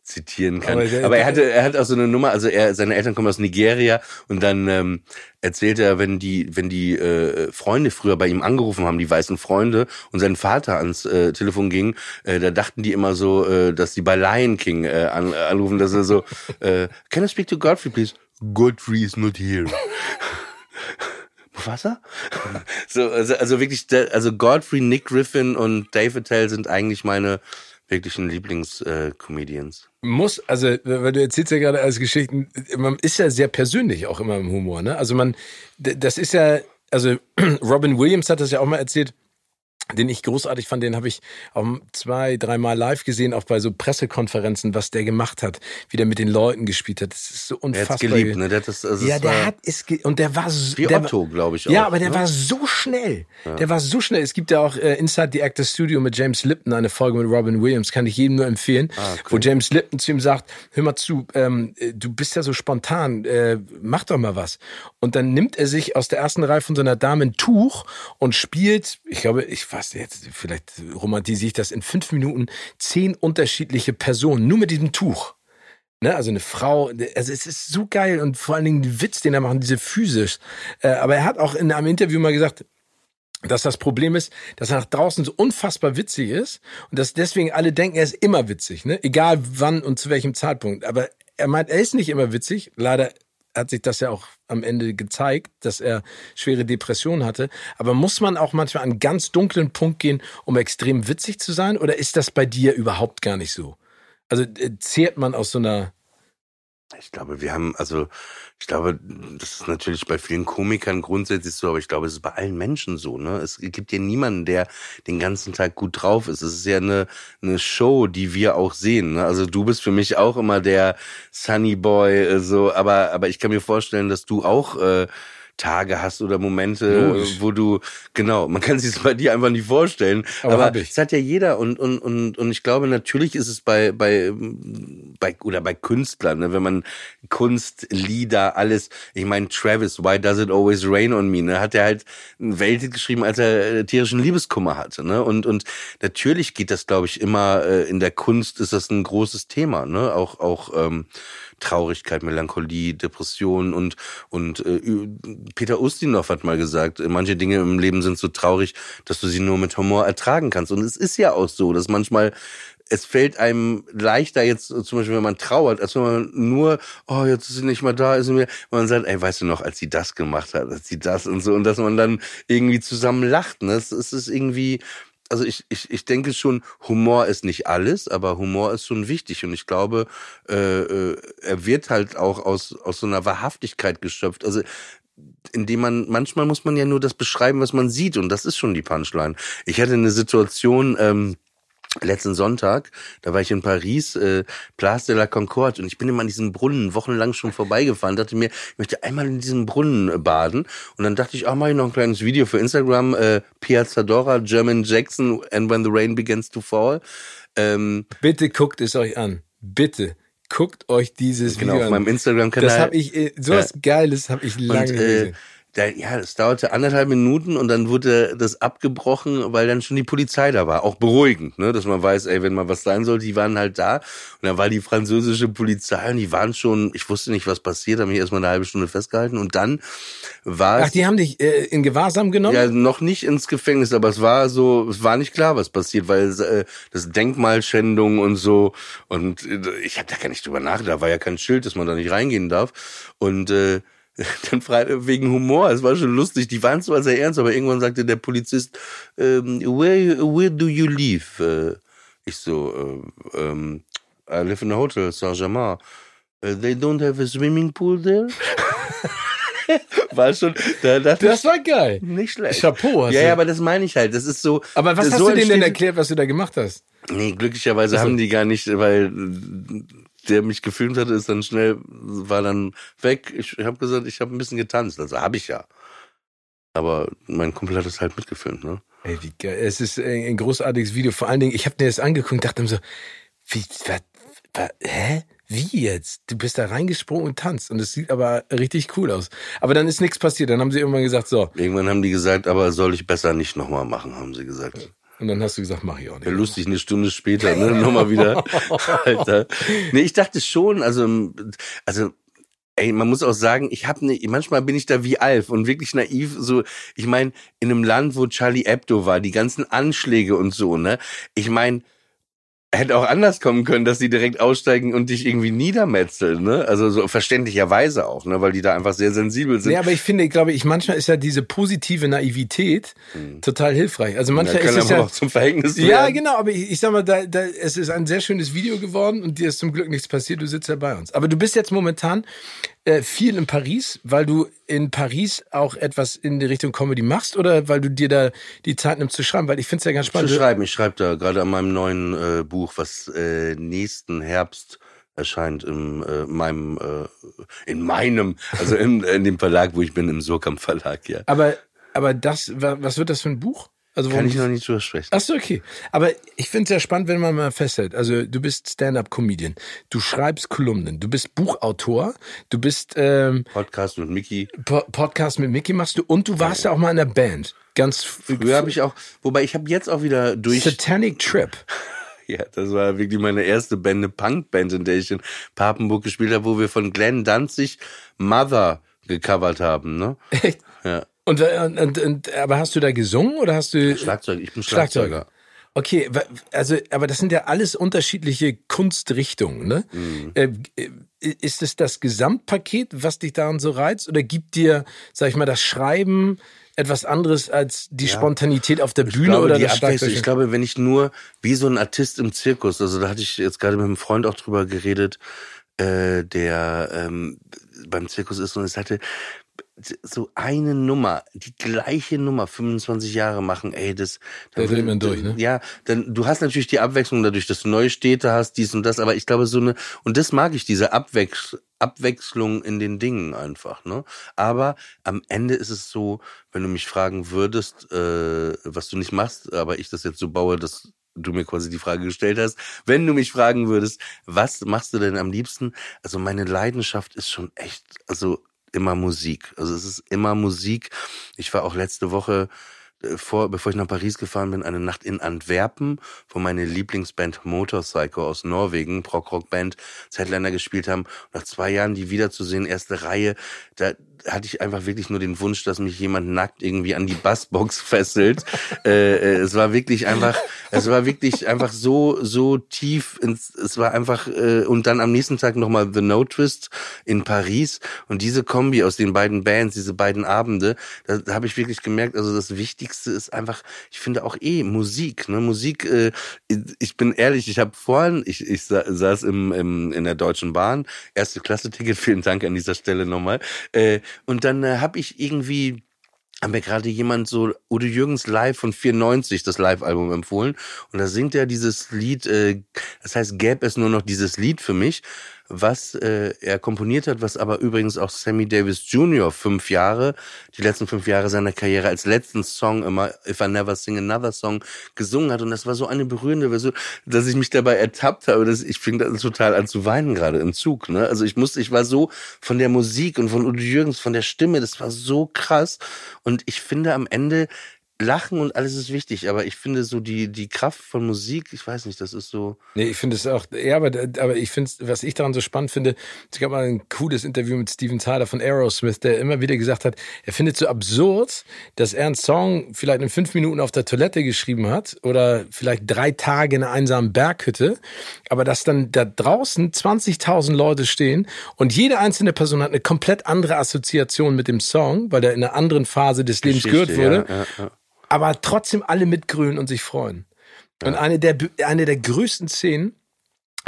zitieren kann. Aber, Aber, er hatte, er hat auch so eine Nummer, also er, seine Eltern kommen aus Nigeria und dann ähm, erzählt er, wenn die, wenn die äh, Freunde früher bei ihm angerufen haben, die weißen Freunde, und sein Vater ans äh, Telefon ging, äh, da dachten die immer so, äh, dass die bei Lion King äh, an, anrufen, dass er so, äh, Can I speak to Godfrey, please? Godfrey is not here. *laughs* Wasser? *laughs* so, also, also wirklich, also Godfrey, Nick Griffin und Dave Attell sind eigentlich meine wirklichen Lieblingscomedians. Äh, Muss, also, weil du erzählst ja gerade als Geschichten, man ist ja sehr persönlich auch immer im Humor, ne? Also man, das ist ja, also *clears throat* Robin Williams hat das ja auch mal erzählt, den ich großartig fand, den habe ich auch zwei, dreimal live gesehen, auch bei so Pressekonferenzen, was der gemacht hat, wie der mit den Leuten gespielt hat. Das ist so unfassbar. Der hat's geliebt, ne? Der hat das, also ja, der hat es und der war so, wie Otto, glaube ich. Auch, ja, aber der ne? war so schnell. Ja. Der war so schnell. Es gibt ja auch äh, Inside the Actor Studio mit James Lipton eine Folge mit Robin Williams, kann ich jedem nur empfehlen, ah, cool. wo James Lipton zu ihm sagt: Hör mal zu, ähm, äh, du bist ja so spontan, äh, mach doch mal was. Und dann nimmt er sich aus der ersten Reihe von so einer Dame ein Tuch und spielt, ich glaube, ich weiß jetzt, vielleicht romantisiere ich das, in fünf Minuten zehn unterschiedliche Personen, nur mit diesem Tuch. Ne, also eine Frau, also es ist so geil und vor allen Dingen die Witz, den er macht, diese physisch. Äh, aber er hat auch in einem Interview mal gesagt, dass das Problem ist, dass er nach draußen so unfassbar witzig ist und dass deswegen alle denken, er ist immer witzig, ne? Egal wann und zu welchem Zeitpunkt. Aber er meint, er ist nicht immer witzig. Leider hat sich das ja auch am Ende gezeigt, dass er schwere Depressionen hatte. Aber muss man auch manchmal an einen ganz dunklen Punkt gehen, um extrem witzig zu sein? Oder ist das bei dir überhaupt gar nicht so? Also äh, zehrt man aus so einer ich glaube, wir haben, also ich glaube, das ist natürlich bei vielen Komikern grundsätzlich so, aber ich glaube, es ist bei allen Menschen so. Ne? Es gibt ja niemanden, der den ganzen Tag gut drauf ist. Es ist ja eine, eine Show, die wir auch sehen. Ne? Also du bist für mich auch immer der Sunny Boy, äh, so, aber aber ich kann mir vorstellen, dass du auch äh, Tage hast oder Momente, Logisch. wo du, genau, man kann sich das bei dir einfach nicht vorstellen. Aber, aber es hat ja jeder und, und, und, und ich glaube, natürlich ist es bei, bei, bei, oder bei Künstlern, ne, wenn man Kunst, Lieder, alles, ich meine, Travis, Why Does It Always Rain on Me, ne, hat er halt ein Welthit geschrieben, als er äh, tierischen Liebeskummer hatte, ne, und, und natürlich geht das, glaube ich, immer, äh, in der Kunst ist das ein großes Thema, ne, auch, auch, ähm, Traurigkeit, Melancholie, Depression und und äh, Peter Ustinov hat mal gesagt, manche Dinge im Leben sind so traurig, dass du sie nur mit Humor ertragen kannst. Und es ist ja auch so, dass manchmal es fällt einem leichter jetzt, zum Beispiel, wenn man trauert, als wenn man nur, oh, jetzt ist sie nicht mehr da, ist sie mir, man sagt, ey, weißt du noch, als sie das gemacht hat, als sie das und so, und dass man dann irgendwie zusammen lacht, ne? Es ist irgendwie, also ich, ich, ich denke schon, Humor ist nicht alles, aber Humor ist schon wichtig und ich glaube, äh, äh, er wird halt auch aus, aus so einer Wahrhaftigkeit geschöpft. Also indem man, manchmal muss man ja nur das beschreiben, was man sieht und das ist schon die Punchline. Ich hatte eine Situation, ähm, letzten Sonntag, da war ich in Paris, äh, Place de la Concorde und ich bin immer an diesem Brunnen wochenlang schon vorbeigefahren, dachte mir, ich möchte einmal in diesem Brunnen äh, baden und dann dachte ich, ah, mach ich noch ein kleines Video für Instagram, äh, Piazza Dora, German Jackson and When the Rain Begins to Fall. Ähm, Bitte guckt es euch an. Bitte. Guckt euch dieses genau, Video an. Genau, auf meinem Instagram-Kanal. Das habe ich, äh, sowas ja. Geiles habe ich lange und, äh, da, ja, es dauerte anderthalb Minuten und dann wurde das abgebrochen, weil dann schon die Polizei da war. Auch beruhigend, ne, dass man weiß, ey, wenn mal was sein soll, die waren halt da. Und dann war die französische Polizei und die waren schon, ich wusste nicht, was passiert, haben mich erstmal eine halbe Stunde festgehalten und dann war Ach, die haben dich äh, in Gewahrsam genommen? Ja, noch nicht ins Gefängnis, aber es war so, es war nicht klar, was passiert, weil äh, das Denkmalschändung und so und äh, ich habe da gar nicht drüber nachgedacht, da war ja kein Schild, dass man da nicht reingehen darf und äh, *laughs* dann frei, wegen Humor, es war schon lustig, die waren zwar sehr ernst, aber irgendwann sagte der Polizist, ähm, where, where do you live? Äh, ich so, äh, ähm, I live in a hotel, Saint-Germain. Uh, they don't have a swimming pool there? *laughs* war schon, da dachte das war geil. Nicht schlecht. Chapeau. Hast ja, du. ja, aber das meine ich halt. Das ist so. aber was so hast du denen denn erklärt, was du da gemacht hast? Nee, glücklicherweise Also- haben die gar nicht, weil der mich gefilmt hatte, ist dann schnell, war dann weg. Ich habe gesagt, ich habe ein bisschen getanzt. Also habe ich ja. Aber mein Kumpel hat es halt mitgefilmt, ne? Ey, wie geil. Es ist ein großartiges Video. Vor allen Dingen, ich habe mir das angeguckt und dachte mir so, wie, was, was, hä? Wie jetzt? Du bist da reingesprungen und tanzt. Und es sieht aber richtig cool aus. Aber dann ist nichts passiert. Dann haben sie irgendwann gesagt, so. Irgendwann haben die gesagt, aber soll ich besser nicht nochmal machen, haben sie gesagt. Und dann hast du gesagt, mach ich auch nicht. Ja, lustig, eine Stunde später, ne? *laughs* Nochmal wieder. Alter. Nee, ich dachte schon, also, also, ey, man muss auch sagen, ich habe ne, manchmal bin ich da wie Alf und wirklich naiv, so, ich meine, in einem Land, wo Charlie Hebdo war, die ganzen Anschläge und so, ne? Ich meine, hätte auch anders kommen können, dass die direkt aussteigen und dich irgendwie niedermetzeln, ne? Also so verständlicherweise auch, ne? Weil die da einfach sehr sensibel sind. Nee, aber ich finde, glaube ich, manchmal ist ja diese positive Naivität total hilfreich. Also manchmal kann ist es ja. auch zum Verhängnis Ja, werden. genau, aber ich, ich sag mal, da, da, es ist ein sehr schönes Video geworden und dir ist zum Glück nichts passiert, du sitzt ja bei uns. Aber du bist jetzt momentan äh, viel in Paris, weil du in Paris auch etwas in die Richtung Comedy machst oder weil du dir da die Zeit nimmst zu schreiben? Weil ich finde es ja ganz zu spannend. schreiben. Ich schreibe da gerade an meinem neuen äh, Buch, was äh, nächsten Herbst erscheint in äh, meinem äh, in meinem also in, in dem Verlag, wo ich bin, im Surkamp Verlag, ja. Aber, aber das, wa- was wird das für ein Buch? Also Kann ich noch nicht drüber sprechen. Ach so, okay. Aber ich finde es ja spannend, wenn man mal festhält. Also du bist Stand-up-Comedian, du schreibst Kolumnen, du bist Buchautor, du bist ähm, Podcast mit Mickey. Po Podcast mit Mickey machst du und du warst ja auch mal in der Band. Ganz Früher habe ich auch, wobei ich habe jetzt auch wieder durch Satanic Trip. *laughs* Ja, das war wirklich meine erste Band, eine Punkband, in der ich in Papenburg gespielt habe, wo wir von Glenn Danzig Mother gecovert haben, ne? Echt? Ja. Und, und, und, und aber hast du da gesungen oder hast du Schlagzeug, ich bin Schlagzeuger? Schlagzeuger. Okay, also, aber das sind ja alles unterschiedliche Kunstrichtungen, ne? Mhm. Äh, äh, ist es das Gesamtpaket, was dich daran so reizt, oder gibt dir, sag ich mal, das Schreiben etwas anderes als die Spontanität auf der Bühne glaube, oder die das Abwechslung, Schlagzeug? ich glaube, wenn ich nur wie so ein Artist im Zirkus, also da hatte ich jetzt gerade mit einem Freund auch drüber geredet, äh, der ähm, beim Zirkus ist und es hatte so eine Nummer, die gleiche Nummer, 25 Jahre machen, ey, das Da dreht will- man durch, ne? Ja, dann du hast natürlich die Abwechslung dadurch, dass du neue Städte hast, dies und das, aber ich glaube so eine und das mag ich diese Abwechs Abwechslung in den Dingen einfach, ne? Aber am Ende ist es so, wenn du mich fragen würdest, äh, was du nicht machst, aber ich das jetzt so baue, dass du mir quasi die Frage gestellt hast, wenn du mich fragen würdest, was machst du denn am liebsten? Also meine Leidenschaft ist schon echt, also immer Musik. Also es ist immer Musik. Ich war auch letzte Woche äh, vor, bevor ich nach Paris gefahren bin, eine Nacht in Antwerpen, wo meine Lieblingsband Motorcycle aus Norwegen, Prog-Rock-Band, Zeitländer gespielt haben. Nach zwei Jahren die wiederzusehen, erste Reihe, da hatte ich einfach wirklich nur den Wunsch, dass mich jemand nackt irgendwie an die Bassbox *laughs* fesselt. äh, äh, es war wirklich einfach, es war wirklich einfach so, so tief ins, es war einfach, äh, und dann am nächsten Tag nochmal The No Twist in Paris und diese Kombi aus den beiden Bands, diese beiden Abende, da, da habe ich wirklich gemerkt, also das Wichtigste ist einfach, ich finde auch eh Musik, ne, Musik, äh, ich bin ehrlich, ich habe vorhin, ich, ich sa- saß im, im, in der Deutschen Bahn, erste Klasse Ticket, vielen Dank an dieser Stelle nochmal, äh, und dann äh, habe ich irgendwie hat mir gerade jemand so Udo Jürgens Live von 94, das Live-Album empfohlen. Und da singt er dieses Lied, äh, das heißt, gäbe es nur noch dieses Lied für mich. Was äh, er komponiert hat, was aber übrigens auch Sammy Davis Jr. fünf Jahre, die letzten fünf Jahre seiner Karriere als letzten Song immer If I Never Sing Another Song gesungen hat. Und das war so eine berührende Version, dass ich mich dabei ertappt habe. Dass ich fing dann total an zu weinen gerade im Zug. Ne? Also ich musste, ich war so von der Musik und von Udo Jürgens, von der Stimme, das war so krass. Und ich finde am Ende Lachen und alles ist wichtig, aber ich finde so die, die Kraft von Musik, ich weiß nicht, das ist so. Nee, ich finde es auch, ja, aber, aber ich finde, was ich daran so spannend finde, es gab mal ein cooles Interview mit Steven Tyler von Aerosmith, der immer wieder gesagt hat, er findet so absurd, dass er einen Song vielleicht in fünf Minuten auf der Toilette geschrieben hat oder vielleicht drei Tage in einer einsamen Berghütte, aber dass dann da draußen 20.000 Leute stehen und jede einzelne Person hat eine komplett andere Assoziation mit dem Song, weil der in einer anderen Phase des Lebens Geschichte, gehört wurde. Ja, ja, ja. Aber trotzdem alle mitgrölen und sich freuen. Und eine der, eine der größten Szenen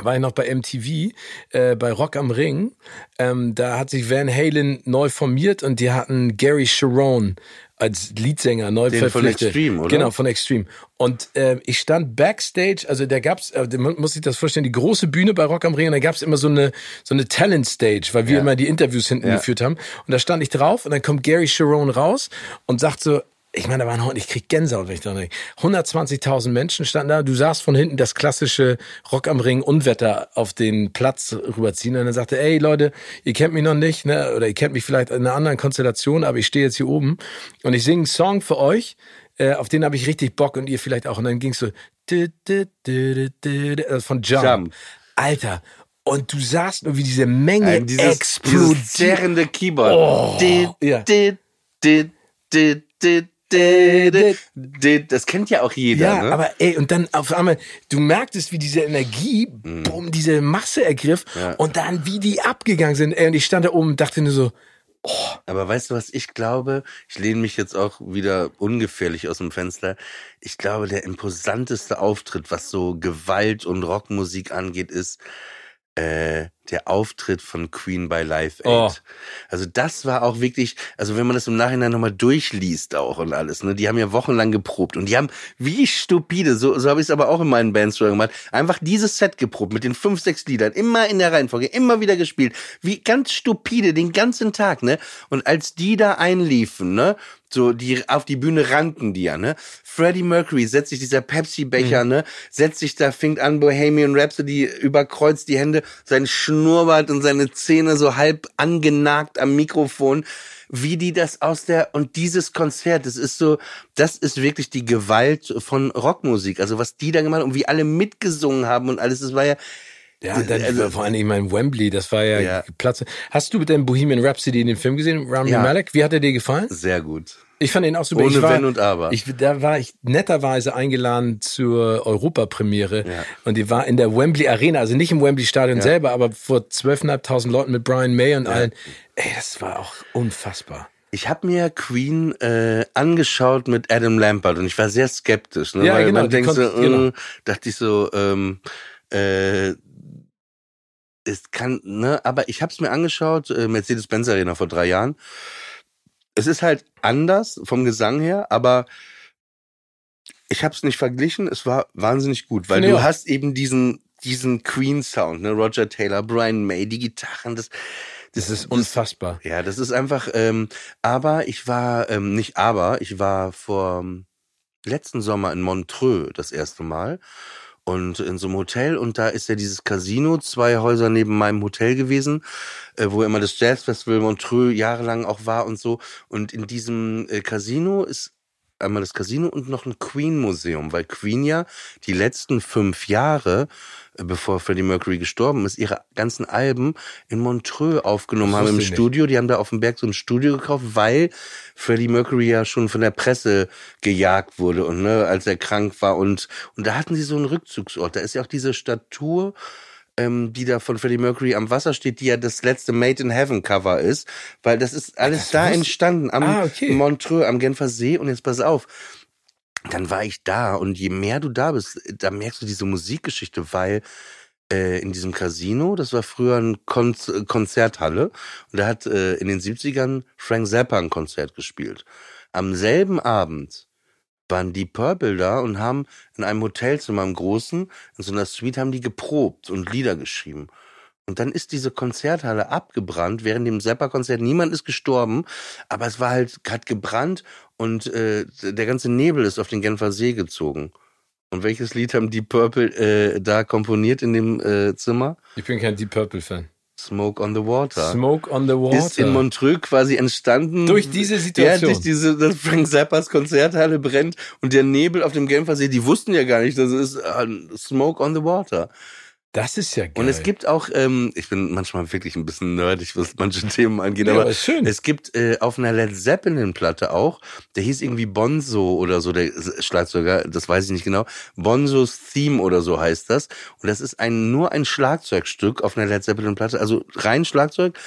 war ich noch bei MTV, äh, bei Rock am Ring. Ähm, da hat sich Van Halen neu formiert und die hatten Gary Sharon als Leadsänger neu Den von verpflichtet. Extreme, oder? Genau, von Extreme. Und äh, ich stand backstage, also da gab's, äh, man muss sich das vorstellen, die große Bühne bei Rock am Ring und da gab's immer so eine so eine Talent Stage, weil wir Ja. immer die Interviews hinten Ja. geführt haben. Und da stand ich drauf und dann kommt Gary Sharon raus und sagt so, ich meine, da waren heute, ich krieg Gänsehaut, wenn ich da denke. 120.000 Menschen standen da. Du sahst von hinten das klassische Rock am Ring Unwetter auf den Platz rüberziehen. Und dann sagte, ey Leute, ihr kennt mich noch nicht, ne? Oder ihr kennt mich vielleicht in einer anderen Konstellation, aber ich stehe jetzt hier oben und ich singe einen Song für euch. Äh, auf den habe ich richtig Bock und ihr vielleicht auch. Und dann ging's so dü, dü, dü, äh, von Jump. Jump. Alter. Und du sahst nur, wie diese Menge Ein, dieses, zerrende Keyboard. Oh, Dit, ja. dit, dit, dit, Das kennt ja auch jeder. Ja, ne? aber ey, und dann auf einmal, du merktest, wie diese Energie, bumm, diese Masse ergriff Mhm. Ja. und dann, wie die abgegangen sind. Ey, und ich stand da oben und dachte nur so, Aber weißt du, was ich glaube? Ich lehne mich jetzt auch wieder ungefährlich aus dem Fenster. Ich glaube, der imposanteste Auftritt, was so Gewalt und Rockmusik angeht, ist äh, der Auftritt von Queen bei Live Aid. Oh. Also das war auch wirklich, also wenn man das im Nachhinein nochmal durchliest auch und alles, ne, die haben ja wochenlang geprobt und die haben wie stupide, so, so habe ich es aber auch in meinen Bands früher gemacht, einfach dieses Set geprobt mit den fünf, sechs Liedern, immer in der Reihenfolge, immer wieder gespielt, wie ganz stupide den ganzen Tag, ne? Und als die da einliefen, ne, so die auf die Bühne rannten die ja, ne? Freddie Mercury setzt sich dieser Pepsi-Becher, ne? Setzt sich da, fängt an Bohemian Rhapsody, überkreuzt die Hände, sein Schnurrbart und seine Zähne so halb angenagt am Mikrofon. Wie die das aus der, und dieses Konzert, das ist so, das ist wirklich die Gewalt von Rockmusik. Also was die da gemacht haben und wie alle mitgesungen haben und alles, das war ja, ja, dann, Also- vor allem, ich meine, Wembley, das war ja, Ja. Platz. Hast du mit dem Bohemian Rhapsody in dem Film gesehen, Rami Ja. Malek? Wie hat er dir gefallen? sehr gut. Ich fand ihn auch super. Ohne ich war, Wenn und Aber. Ich, da war ich netterweise eingeladen zur Europapremiere Ja. und die war in der Wembley Arena, also nicht im Wembley Stadion selber, aber vor 12.500 Leuten mit Brian May und allen. Ey, das war auch unfassbar. Ich habe mir Queen äh, angeschaut mit Adam Lambert und ich war sehr skeptisch, ne? Ja, weil genau, man denkt so, genau. äh, dachte ich so, ähm, äh, es kann, ne, aber ich habe es mir angeschaut, äh, Mercedes-Benz Arena vor drei Jahren. Es ist halt anders vom Gesang her, aber ich habe es nicht verglichen. Es war wahnsinnig gut, weil ich du hast eben diesen diesen Queen Sound, ne, Roger Taylor, Brian May, die Gitarren, das Das ist unfassbar. ja, das ist einfach, ähm, aber ich war, ähm, nicht aber, ich war vor ähm, letzten Sommer in Montreux das erste Mal und in so einem Hotel und da ist ja dieses Casino, zwei Häuser neben meinem Hotel gewesen, äh, wo immer das Jazzfestival Montreux jahrelang auch war und so. Und in diesem äh, Casino ist einmal das Casino und noch ein Queen-Museum, weil Queen ja die letzten fünf Jahre, äh, bevor Freddie Mercury gestorben ist, ihre ganzen Alben in Montreux aufgenommen haben im ich nicht. Studio. Die haben da auf dem Berg so ein Studio gekauft, weil Freddie Mercury ja schon von der Presse gejagt wurde und ne, als er krank war und und da hatten sie so einen Rückzugsort. Da ist ja auch diese Statue ähm, die da von Freddie Mercury am Wasser steht, die ja das letzte Made in Heaven Cover ist, weil das ist alles Das da wusste- entstanden am Ah, okay. Montreux, am Genfer See und jetzt pass auf. Dann war ich da und je mehr du da bist, da merkst du diese Musikgeschichte, weil äh, in diesem Casino, das war früher eine Kon Konzerthalle und da hat äh, in den 70ern Frank Zappa ein Konzert gespielt. Am selben Abend waren die Purple da und haben in einem Hotelzimmer im Großen, in so einer Suite, haben die geprobt und Lieder geschrieben. Und dann ist diese Konzerthalle abgebrannt während dem Zappa-Konzert. Niemand ist gestorben, aber es war halt gerade gebrannt und äh, der ganze Nebel ist auf den Genfer See gezogen. Und welches Lied haben Deep Purple äh, da komponiert in dem äh, Zimmer? Ich bin kein Deep Purple Fan. Smoke on the Water. Smoke on the Water. Ist in Montreux quasi entstanden. Durch diese Situation. Ja, durch diese, dass Frank Zappas Konzerthalle brennt und der Nebel auf dem Genfer See, die wussten ja gar nicht, das ist äh, Smoke on the Water. Das ist ja geil. Und es gibt auch, ähm, ich bin manchmal wirklich ein bisschen nerdig, was manche *laughs* Themen angeht, Ja, aber aber ist schön. es gibt äh, auf einer Led Zeppelin Platte auch, der hieß irgendwie Bonzo oder so, der Schlagzeuger, das weiß ich nicht genau, Bonzos Theme oder so heißt das. Und das ist ein nur ein Schlagzeugstück auf einer Led Zeppelin Platte, also rein Schlagzeug,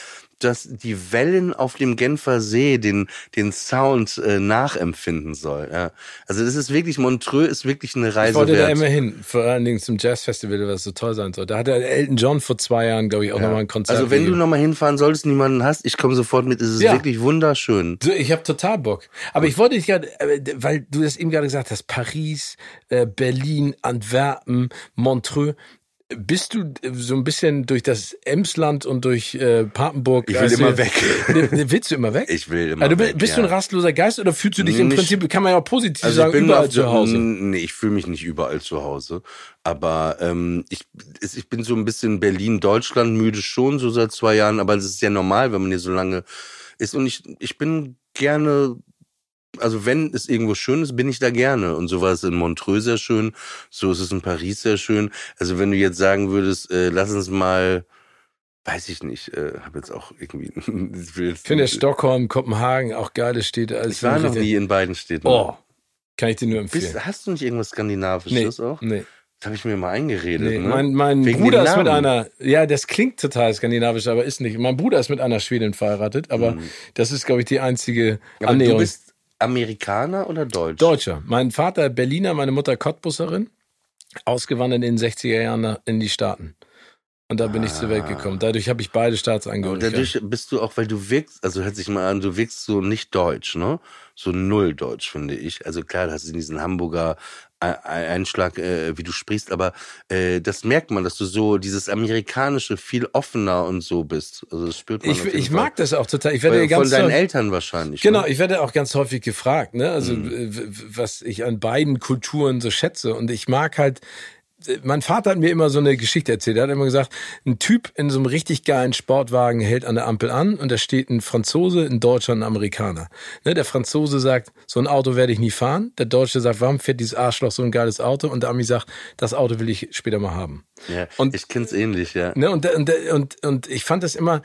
dass die Wellen auf dem Genfer See den den Sound äh, nachempfinden soll. Ja. Also das ist wirklich Montreux ist wirklich eine Reise ich wollte da wert. immer hin, vor allen Dingen zum Jazzfestival, was so toll sein soll. Da hat der Elton John vor zwei Jahren, glaube ich, auch Ja. nochmal ein Konzert. Also wenn du gegeben. noch mal hinfahren solltest, niemanden hast, ich komme sofort mit. Es ist Ja. wirklich wunderschön. Ich habe total Bock. Aber ich wollte dich gerade, äh, weil du das eben gerade gesagt hast, Paris, äh, Berlin, Antwerpen, Montreux. Bist du äh, so ein bisschen durch das Emsland und durch äh, Papenburg? Ich will also, immer weg. Ne, ne, Willst du immer weg? Ich will immer also, weg, bist ja. du ein rastloser Geist oder fühlst du dich im Nicht- Prinzip, kann man ja auch positiv Also sagen, überall zu Hause? Nee, ich fühle mich nicht überall zu Hause. Aber ähm, ich, es- ich bin so ein bisschen Berlin-Deutschland müde schon, so seit zwei Jahren, aber das ist ja normal, wenn man hier so lange ist. Und ich, ich bin gerne, also wenn es irgendwo schön ist, bin ich da gerne. Und so war es in Montreux sehr schön, so ist es in Paris sehr schön. Also wenn du jetzt sagen würdest, äh, lass uns mal, weiß ich nicht, äh, habe jetzt auch irgendwie. *laughs* ich will jetzt- finde Stockholm, Kopenhagen auch geile Städte. Als ich war noch nie in beiden Städten. Oh, kann ich dir nur empfehlen. Bist, hast du nicht irgendwas nee, Skandinavisches auch? nee. Das habe ich mir mal eingeredet. Nee, ne? mein, mein Bruder ist mit einer, ja, das klingt total skandinavisch, aber ist nicht. Mein Bruder ist mit einer Schwedin verheiratet, aber Mhm. das ist, glaube ich, die einzige Aber Annäherung. du bist Amerikaner oder Deutsch? Deutscher. Mein Vater Berliner, meine Mutter Cottbusserin, ausgewandert in den 60er Jahren in die Staaten. Und da bin ich zur Welt gekommen. Dadurch habe ich beide Und Staatsangehörigkeiten. dadurch bist du auch, weil du wirkst, also hört sich mal an, du wirkst so nicht deutsch, ne? So null deutsch, finde ich. Also klar, du hast diesen Hamburger Einschlag, äh, wie du sprichst, aber äh, das merkt man, dass du so dieses amerikanische viel offener und so bist. Also das spürt man. Ich, ich mag das auch total. Ich werde Weil, ganz von deinen Eltern wahrscheinlich. Genau, Ne? ich werde auch ganz häufig gefragt, ne? Also w- was ich an beiden Kulturen so schätze. Und ich mag halt, mein Vater hat mir immer so eine Geschichte erzählt. Er hat immer gesagt, ein Typ in so einem richtig geilen Sportwagen hält an der Ampel an und da steht ein Franzose, ein Deutscher, ein Amerikaner. Ne? Der Franzose sagt, so ein Auto werde ich nie fahren. Der Deutsche sagt, warum fährt dieses Arschloch so ein geiles Auto? Und der Ami sagt, das Auto will ich später mal haben. Ja, Und- ich kenn's ähnlich, ja. Ne? Und, und, und, und ich fand das immer,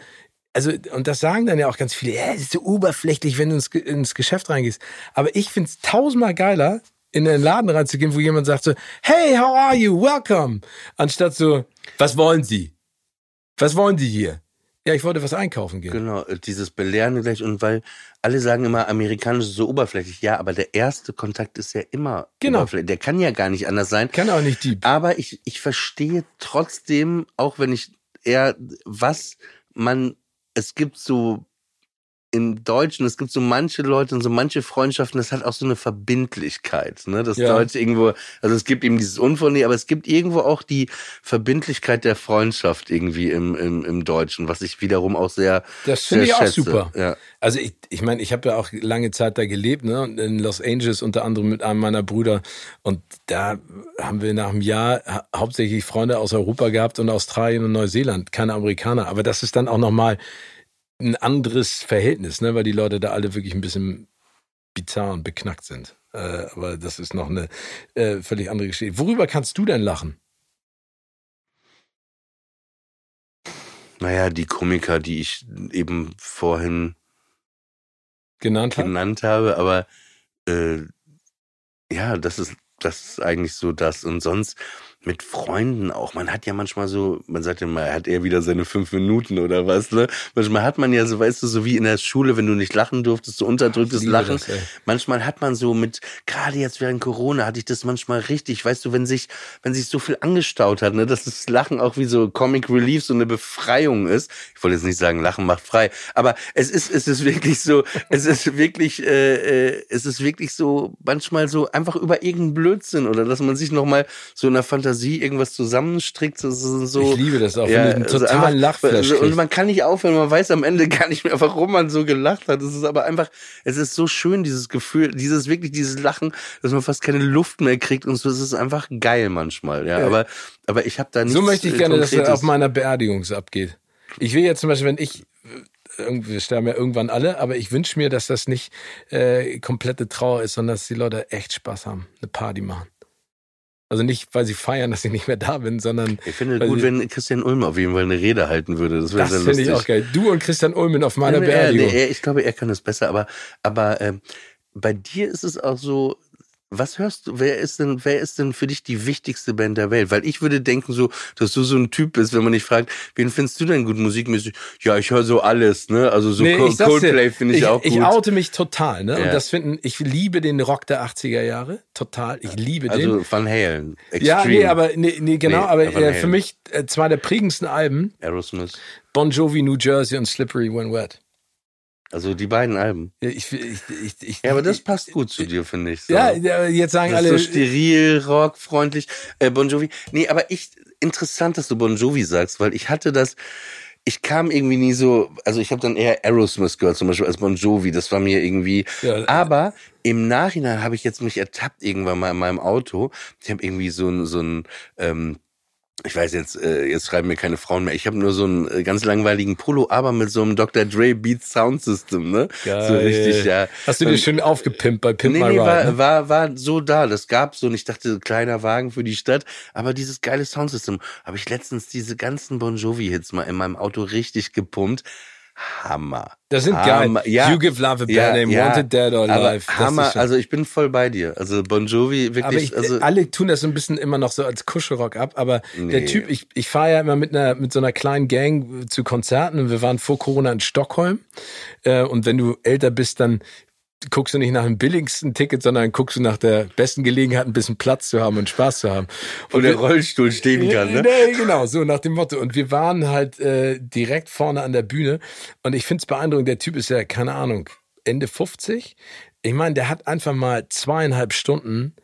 also, und das sagen dann ja auch ganz viele, ja, das ist so oberflächlich, wenn du ins, ins Geschäft reingehst. Aber ich find's tausendmal geiler, in den Laden reinzugehen, wo jemand sagt so, hey, how are you? Welcome. Anstatt so, was wollen Sie? Was wollen Sie hier? Ja, ich wollte was einkaufen gehen. Genau, äh, dieses Belehren gleich und weil alle sagen immer, amerikanisch ist so oberflächlich. Ja, aber der erste Kontakt ist ja immer Genau. oberflächlich. Der kann ja gar nicht anders sein. Kann auch nicht deep. Aber ich, ich verstehe trotzdem, auch wenn ich eher, was man, es gibt so im Deutschen, es gibt so manche Leute und so manche Freundschaften, das hat auch so eine Verbindlichkeit, ne? Das Ja. Deutsche irgendwo, also es gibt eben dieses Unvornehm, aber es gibt irgendwo auch die Verbindlichkeit der Freundschaft irgendwie im, im, im Deutschen, was ich wiederum auch sehr, Das finde ich auch schätze. super. Ja. Also ich, ich meine, ich habe ja auch lange Zeit da gelebt, ne? In Los Angeles unter anderem mit einem meiner Brüder. Und da haben wir nach einem Jahr ha hauptsächlich Freunde aus Europa gehabt und Australien und Neuseeland, keine Amerikaner. Aber das ist dann auch nochmal ein anderes Verhältnis, ne? weil die Leute da alle wirklich ein bisschen bizarr und beknackt sind. Äh, aber das ist noch eine äh, völlig andere Geschichte. Worüber kannst du denn lachen? Naja, die Komiker, die ich eben vorhin Genannt genannt habe, aber äh, ja, das ist das ist eigentlich so das und sonst mit Freunden auch. Man hat ja manchmal so, man sagt ja mal, hat er wieder seine fünf Minuten oder was, ne? Manchmal hat man ja so, weißt du, so wie in der Schule, wenn du nicht lachen durftest, so unterdrücktes liebe Lachen. das, manchmal hat man so mit, gerade jetzt während Corona hatte ich das manchmal richtig, weißt du, wenn sich, wenn sich so viel angestaut hat, ne, dass das Lachen auch wie so Comic Relief, so eine Befreiung ist. Ich wollte jetzt nicht sagen, Lachen macht frei, aber es ist, es ist wirklich so, es ist wirklich, äh, äh, es ist wirklich so, manchmal so einfach über irgendeinen Blödsinn oder dass man sich nochmal so in der Fantasie Fantasie irgendwas zusammenstrickt. So, Ich liebe das auch, Ja, einen also totalen einfach- Lachflash Und man kann nicht aufhören, man weiß am Ende gar nicht mehr, warum man so gelacht hat. Es ist aber einfach, es ist so schön, dieses Gefühl, dieses wirklich, dieses Lachen, dass man fast keine Luft mehr kriegt und so. Es ist einfach geil manchmal, ja. Ja. Aber, aber ich habe da nichts So möchte ich äh, gerne, dass das auf meiner Beerdigung so abgeht. Ich will jetzt zum Beispiel, wenn ich, äh, wir sterben ja irgendwann alle, aber ich wünsche mir, dass das nicht äh, komplette Trauer ist, sondern dass die Leute echt Spaß haben, eine Party machen. Also nicht, weil sie feiern, dass ich nicht mehr da bin, sondern Ich finde weil gut, wenn Christian Ulm auf jeden Fall eine Rede halten würde. Das wäre das finde ich auch geil. Du und Christian Ulmen auf meiner Nee, er, Beerdigung. nee, ich glaube, er kann es besser, aber, aber ähm, bei dir ist es auch so, was hörst du, wer ist denn, wer ist denn für dich die wichtigste Band der Welt? Weil ich würde denken so, dass du so ein Typ bist, wenn man dich fragt, wen findest du denn gut musikmäßig? Ja, ich höre so alles, ne? Also so Nee, Co- ich sag's dir, Coldplay finde ich, auch gut. Ich oute mich total, ne? Ja. Und das finden, ich liebe den Rock der 80er Jahre. Total. Ich liebe den. also Van Halen, Extreme, Ja, nee, aber nee, nee genau, Nee, aber äh, für mich äh, zwei der prägendsten Alben, Aerosmith. Bon Jovi, New Jersey und Slippery When Wet. Also die beiden Alben. Ja, Ich, ich, ich, ich, Ja, aber das passt gut zu dir, finde ich. So. Ja, jetzt sagen alle. so steril, rockfreundlich. Äh, bon Jovi. Nee, aber ich, interessant, dass du Bon Jovi sagst, weil ich hatte das, ich kam irgendwie nie so, also ich habe dann eher Aerosmith gehört, zum Beispiel als Bon Jovi. Das war mir irgendwie. Ja. Aber im Nachhinein habe ich jetzt mich ertappt irgendwann mal in meinem Auto. Ich habe irgendwie so ein, so ein, ähm, ich weiß jetzt, äh, jetzt schreiben mir keine Frauen mehr. Ich habe nur so einen äh, ganz langweiligen Polo, aber mit so einem Dr. Dre Beat Sound System, ne? So Geil. richtig, ja. Hast du dir schön aufgepimpt bei Pimp nee, My nee, Ride? war, ne? war, war so da. Das gab so und ich dachte, kleiner Wagen für die Stadt. Aber dieses geile Soundsystem habe ich letztens diese ganzen Bon Jovi-Hits mal in meinem Auto richtig gepumpt. Hammer. Das sind Hammer. geil. Ja. You Give Love a Bad Ja, Name, ja. Wanted Dead or Alive. Hammer, also ich bin voll bei dir. Also Bon Jovi wirklich, aber ich, also alle tun das so ein bisschen immer noch so als Kuschelrock ab. Aber der Nee. Typ, ich, ich fahre ja immer mit einer mit so einer kleinen Gang zu Konzerten und wir waren vor Corona in Stockholm. Äh, und wenn du älter bist, dann guckst du nicht nach dem billigsten Ticket, sondern guckst du nach der besten Gelegenheit, ein bisschen Platz zu haben und Spaß zu haben. wo der Rollstuhl stehen kann, ne? Nee, genau, so nach dem Motto. Und wir waren halt äh, direkt vorne an der Bühne. Und ich finde es beeindruckend, der Typ ist ja, keine Ahnung, Ende 50. Ich meine, der hat einfach mal zweieinhalb Stunden,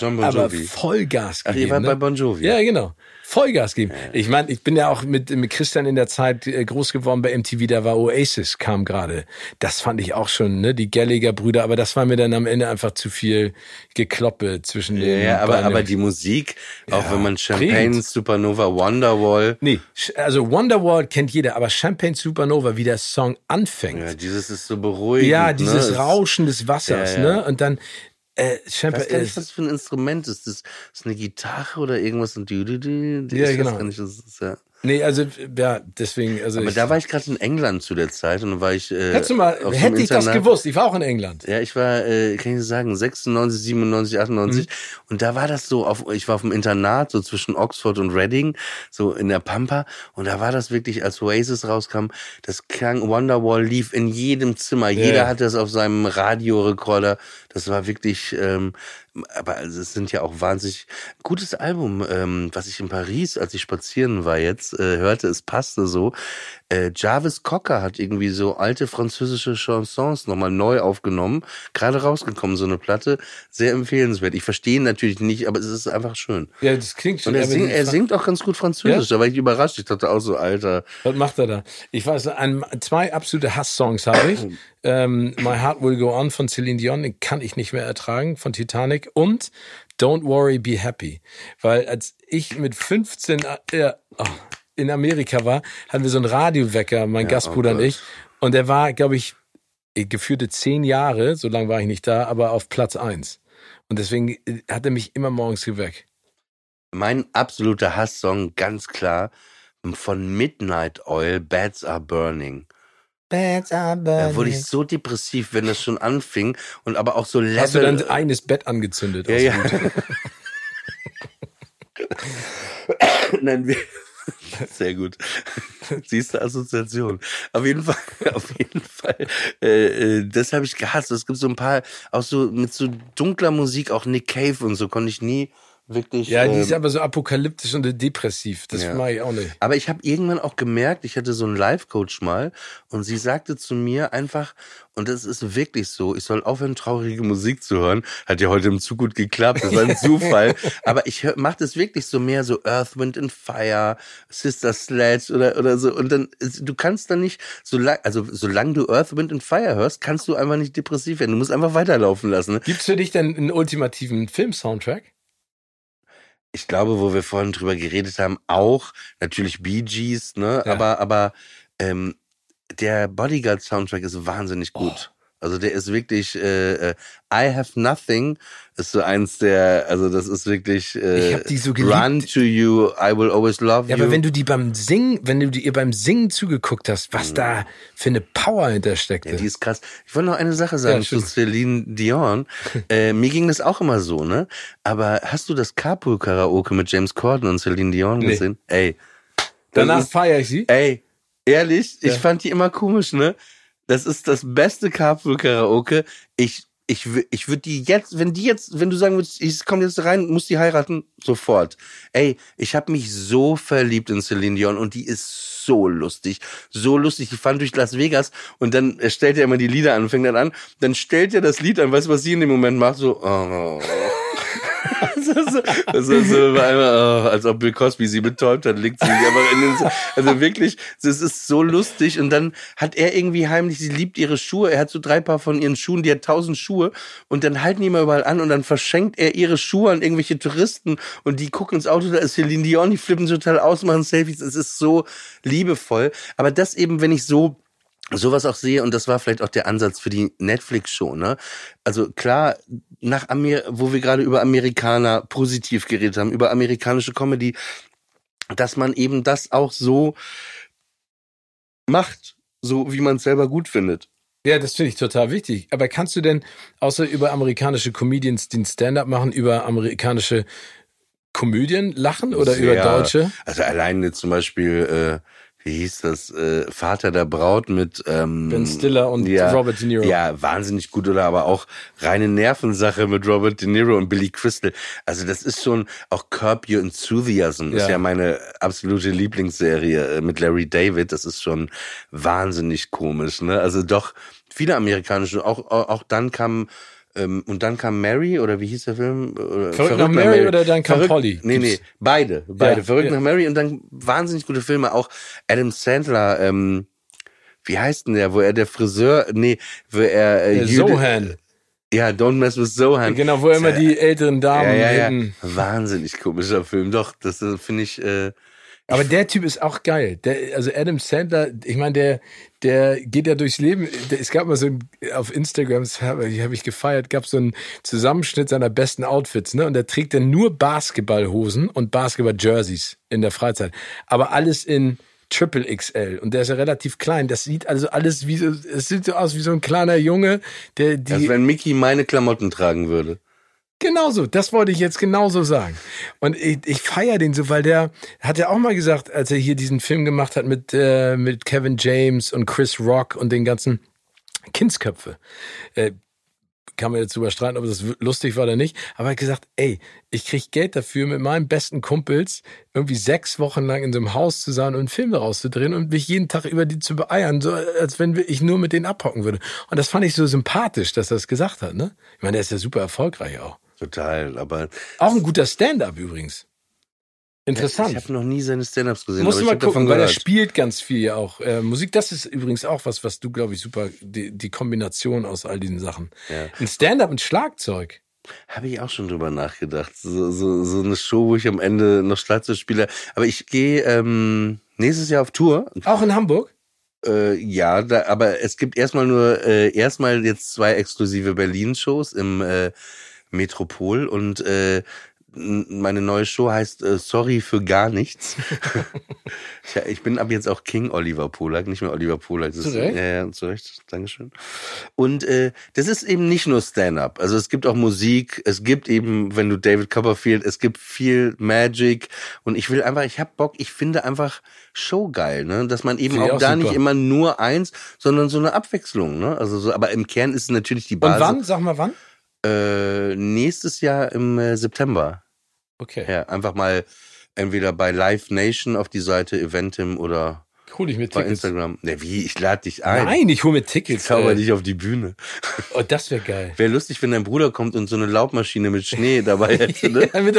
aber. Ach, Vollgas gegeben. ihr wart ne? bei Bon Jovi. Ja, genau. Vollgas geben. Ich meine, ich bin ja auch mit, mit Christian in der Zeit äh, groß geworden bei MTV, da war Oasis, kam gerade. Das fand ich auch schon, ne, die Gallagher-Brüder, aber das war mir dann am Ende einfach zu viel Gekloppe zwischen Ja, den ja, aber, aber die Musik, auch Ja, wenn man Champagne, prägend. Supernova, Wonderwall, Nee, also Wonderwall kennt jeder, aber Champagne Supernova, wie der Song anfängt. ja, Ja, dieses ist so beruhigend. dieses ne? Es- Rauschen des Wassers, Ja, ja. ne? Und dann äh, nicht, ist, was für ein Instrument ist das? Ist eine Gitarre oder irgendwas? Und du, du, du, du, Ja, genau. gar nicht, das ist, ja. Nee, also ja, deswegen, also Aber ich, da war ich gerade in England zu der Zeit und dann war ich. Äh, hättest du mal, hätte ich das Internat. gewusst, ich war auch in England. Ja, ich war, äh, kann ich sagen, 96, 97, 98. Mhm. Und da war das so, auf, ich war auf dem Internat, so zwischen Oxford und Reading, so in der Pampa. Und da war das wirklich, als Oasis rauskam, das klang, Wonderwall lief in jedem Zimmer. Jeder hatte es auf seinem Radiorekorder. Das war wirklich, ähm, aber also es sind ja auch wahnsinnig gutes Album, ähm, was ich in Paris, als ich spazieren war jetzt, äh, hörte, es passte so. Äh, Jarvis Cocker hat irgendwie so alte französische Chansons nochmal neu aufgenommen, gerade rausgekommen, so eine Platte, sehr empfehlenswert. Ich verstehe ihn natürlich nicht, aber es ist einfach schön. Ja, das klingt schon. Und er, sing, er singt auch ganz gut Französisch, da war ich überrascht. Ich dachte auch so, Alter. Was macht er da? Ich weiß, ein, zwei absolute Hass-Songs habe ich. *clears throat* ähm, My Heart Will Go On von Celine Dion, den kann ich nicht mehr ertragen, von Titanic. Und Don't Worry, Be Happy. Weil als ich mit 15 äh, oh, in Amerika war, hatten wir so einen Radiowecker, mein Gastbruder oh und ich. Und der war, glaube ich, geführte zehn Jahre, so lange war ich nicht da, aber auf Platz eins. Und deswegen äh, hat er mich immer morgens geweckt. Mein absoluter Hasssong, ganz klar, von Midnight Oil, Bats Are Burning. Da wurde ich so depressiv, wenn das schon anfing und aber auch so Level. Hast du dein eigenes Bett angezündet? ja, aus ja. *laughs* Nein, wir, sehr gut. Siehst du Assoziation. Auf jeden Fall, *laughs* auf jeden Fall. Äh, äh, das habe ich gehasst. Es gibt so ein paar, auch so mit so dunkler Musik, auch Nick Cave und so konnte ich nie wirklich. Ja, die ähm, ist aber so apokalyptisch und depressiv. Das Ja. mag ich auch nicht. Aber ich habe irgendwann auch gemerkt, ich hatte so einen Life-Coach mal und sie sagte zu mir einfach, und das ist wirklich so, ich soll aufhören, traurige Musik zu hören. Hat ja heute im Zug gut geklappt, das war ein *laughs* Zufall. Aber ich mache das wirklich so mehr so Earth, Wind and Fire, Sister Sledge oder, oder so. Und dann, du kannst dann nicht, solang, also solange du Earth, Wind and Fire hörst, kannst du einfach nicht depressiv werden. Du musst einfach weiterlaufen lassen. Ne? Gibt's für dich denn einen ultimativen Film-Soundtrack? Ich glaube, wo wir vorhin drüber geredet haben, auch natürlich Bee Gees, ne? Ja. Aber, aber ähm, der Bodyguard-Soundtrack ist wahnsinnig gut. Also der ist wirklich äh, äh, I Have Nothing ist so eins der, also das ist wirklich äh, Ich hab die so geliebt. Run to You, I Will Always Love Ja, You. aber wenn du die beim Singen, wenn du die ihr beim Singen zugeguckt hast, was da für eine Power hintersteckte. Mhm. Ja, die ist krass. Ich wollte noch eine Sache sagen Ja, zu. Celine Dion. *laughs* äh, mir ging das auch immer so, ne? Aber hast du das Carpool-Karaoke mit James Corden und Celine Dion Nee. gesehen? Ey. Danach feiere ich sie. Ey, ehrlich, ich Ja. fand die immer komisch, ne? Das ist das beste Carpool-Karaoke. Ich, ich, ich würde die jetzt, wenn die jetzt, wenn du sagen würdest, ich komme jetzt rein, muss die heiraten, sofort. Ey, ich habe mich so verliebt in Celine Dion und die ist so lustig, so lustig. Die fahren durch Las Vegas und dann äh, stellt er immer die Lieder an und fängt dann an. Dann stellt er das Lied an, weißt du, was sie in dem Moment macht? So, oh. *laughs* so, so, so, einmal, oh, als ob Bill Cosby sie betäubt hat, liegt sie einfach in den, also wirklich, das ist so lustig und dann hat er irgendwie heimlich, sie liebt ihre Schuhe, er hat so drei Paar von ihren Schuhen, die hat tausend Schuhe und dann halten die immer überall an und dann verschenkt er ihre Schuhe an irgendwelche Touristen und die gucken ins Auto, da ist Celine Dion, die flippen total aus, machen Selfies, es ist so liebevoll, aber das eben, wenn ich so sowas auch sehe und das war vielleicht auch der Ansatz für die Netflix-Show, ne? Also klar, nach Amer wo wir gerade über Amerikaner positiv geredet haben, über amerikanische Comedy, dass man eben das auch so macht, so wie man es selber gut findet. Ja, das finde ich total wichtig. Aber kannst du denn außer über amerikanische Comedians, die ein Stand-up machen, über amerikanische Komödien lachen oder Sehr. über deutsche? Also allein jetzt zum Beispiel, äh, wie hieß das, äh, Vater der Braut mit ähm, Ben Stiller und ja, Robert De Niro. Ja, wahnsinnig gut oder aber auch reine Nervensache mit Robert De Niro und Billy Crystal. Also das ist schon auch Curb Your Enthusiasm ist Ja. ja meine absolute Lieblingsserie äh, mit Larry David. Das ist schon wahnsinnig komisch. Ne? Also doch viele amerikanische. Auch auch, auch dann kam ähm, und dann kam Mary oder wie hieß der Film? Oder Verrückt nach Mary oder dann kam Verrückt- Polly? Nee, nee, beide, beide. Ja, Verrückt ja. nach Mary und dann wahnsinnig gute Filme. Auch Adam Sandler. Ähm, wie heißt denn der, wo er der Friseur, nee, wo er äh, Äh, Sohan. ja, Don't Mess with Sohan. Genau, wo immer Äh, die älteren Damen ja, ja, ja. Wahnsinnig komischer Film. Doch, das äh, finde ich. Äh, Aber der Typ ist auch geil. Der, also Adam Sandler, ich meine, der, der geht ja durchs Leben. Es gab mal so ein, auf Instagram, habe hab ich gefeiert, gab so einen Zusammenschnitt seiner besten Outfits, ne? Und der trägt dann nur Basketballhosen und Basketball-Jerseys in der Freizeit. Aber alles in Triple XL. Und der ist ja relativ klein. Das sieht also alles wie so, es sieht so aus wie so ein kleiner Junge, der die. als wenn Mickey meine Klamotten tragen würde. Genauso, das wollte ich jetzt genauso sagen. Und ich, ich feiere den so, weil der hat ja auch mal gesagt, als er hier diesen Film gemacht hat mit, äh, mit Kevin James und Chris Rock und den ganzen Kindsköpfe. Äh, kann man jetzt drüber streiten, ob das lustig war oder nicht. Aber er hat gesagt, ey, ich krieg Geld dafür, mit meinen besten Kumpels irgendwie sechs Wochen lang in so einem Haus zu sein und einen Film daraus zu drehen und mich jeden Tag über die zu beeiern, so als wenn ich nur mit denen abhocken würde. Und das fand ich so sympathisch, dass er das gesagt hat. Ne? Ich meine, der ist ja super erfolgreich auch. Total, aber Auch ein guter Stand-up übrigens. Interessant. ich habe noch nie seine Stand-ups gesehen. Musst du mal gucken, weil er spielt ganz viel ja auch. Äh, Musik, das ist übrigens auch was, was du, glaube ich, super, die, die Kombination aus all diesen Sachen. Ja. Ein Stand-up und Schlagzeug. Habe ich auch schon drüber nachgedacht. So, so, so eine Show, wo ich am Ende noch Schlagzeug spiele. Aber ich gehe ähm, nächstes Jahr auf Tour. Auch in Hamburg? Äh, ja, da, aber es gibt erstmal nur äh, erstmal jetzt zwei exklusive Berlin-Shows im äh, Metropol und äh, meine neue Show heißt äh, Sorry für gar nichts. *laughs* ja, ich bin ab jetzt auch King Oliver Polak, nicht mehr Oliver Polak. Das Zu Recht? Ja, ja, zu Recht. Dankeschön. Und äh, das ist eben nicht nur Stand-up. Also es gibt auch Musik, es gibt eben, wenn du David Copperfield, es gibt viel Magic und ich will einfach, ich hab Bock, ich finde einfach Show geil, ne? Dass man eben ich auch, auch da super. nicht immer nur eins, sondern so eine Abwechslung, ne? Also so, aber im Kern ist es natürlich die Und Basis. wann? Sag mal wann? Äh, nächstes Jahr im äh, September. Okay. Ja, einfach mal entweder bei Live Nation auf die Seite Eventim oder Hol ich mir bei Tickets. Instagram. Ne, wie? Ich lade dich ein. Nein, ich hole mir Ich Tickets. zauber äh, dich auf die Bühne. Oh, das wäre geil. Wäre lustig, wenn dein Bruder kommt und so eine Laubmaschine mit Schnee dabei *laughs* hätte. Ne? Ja, mit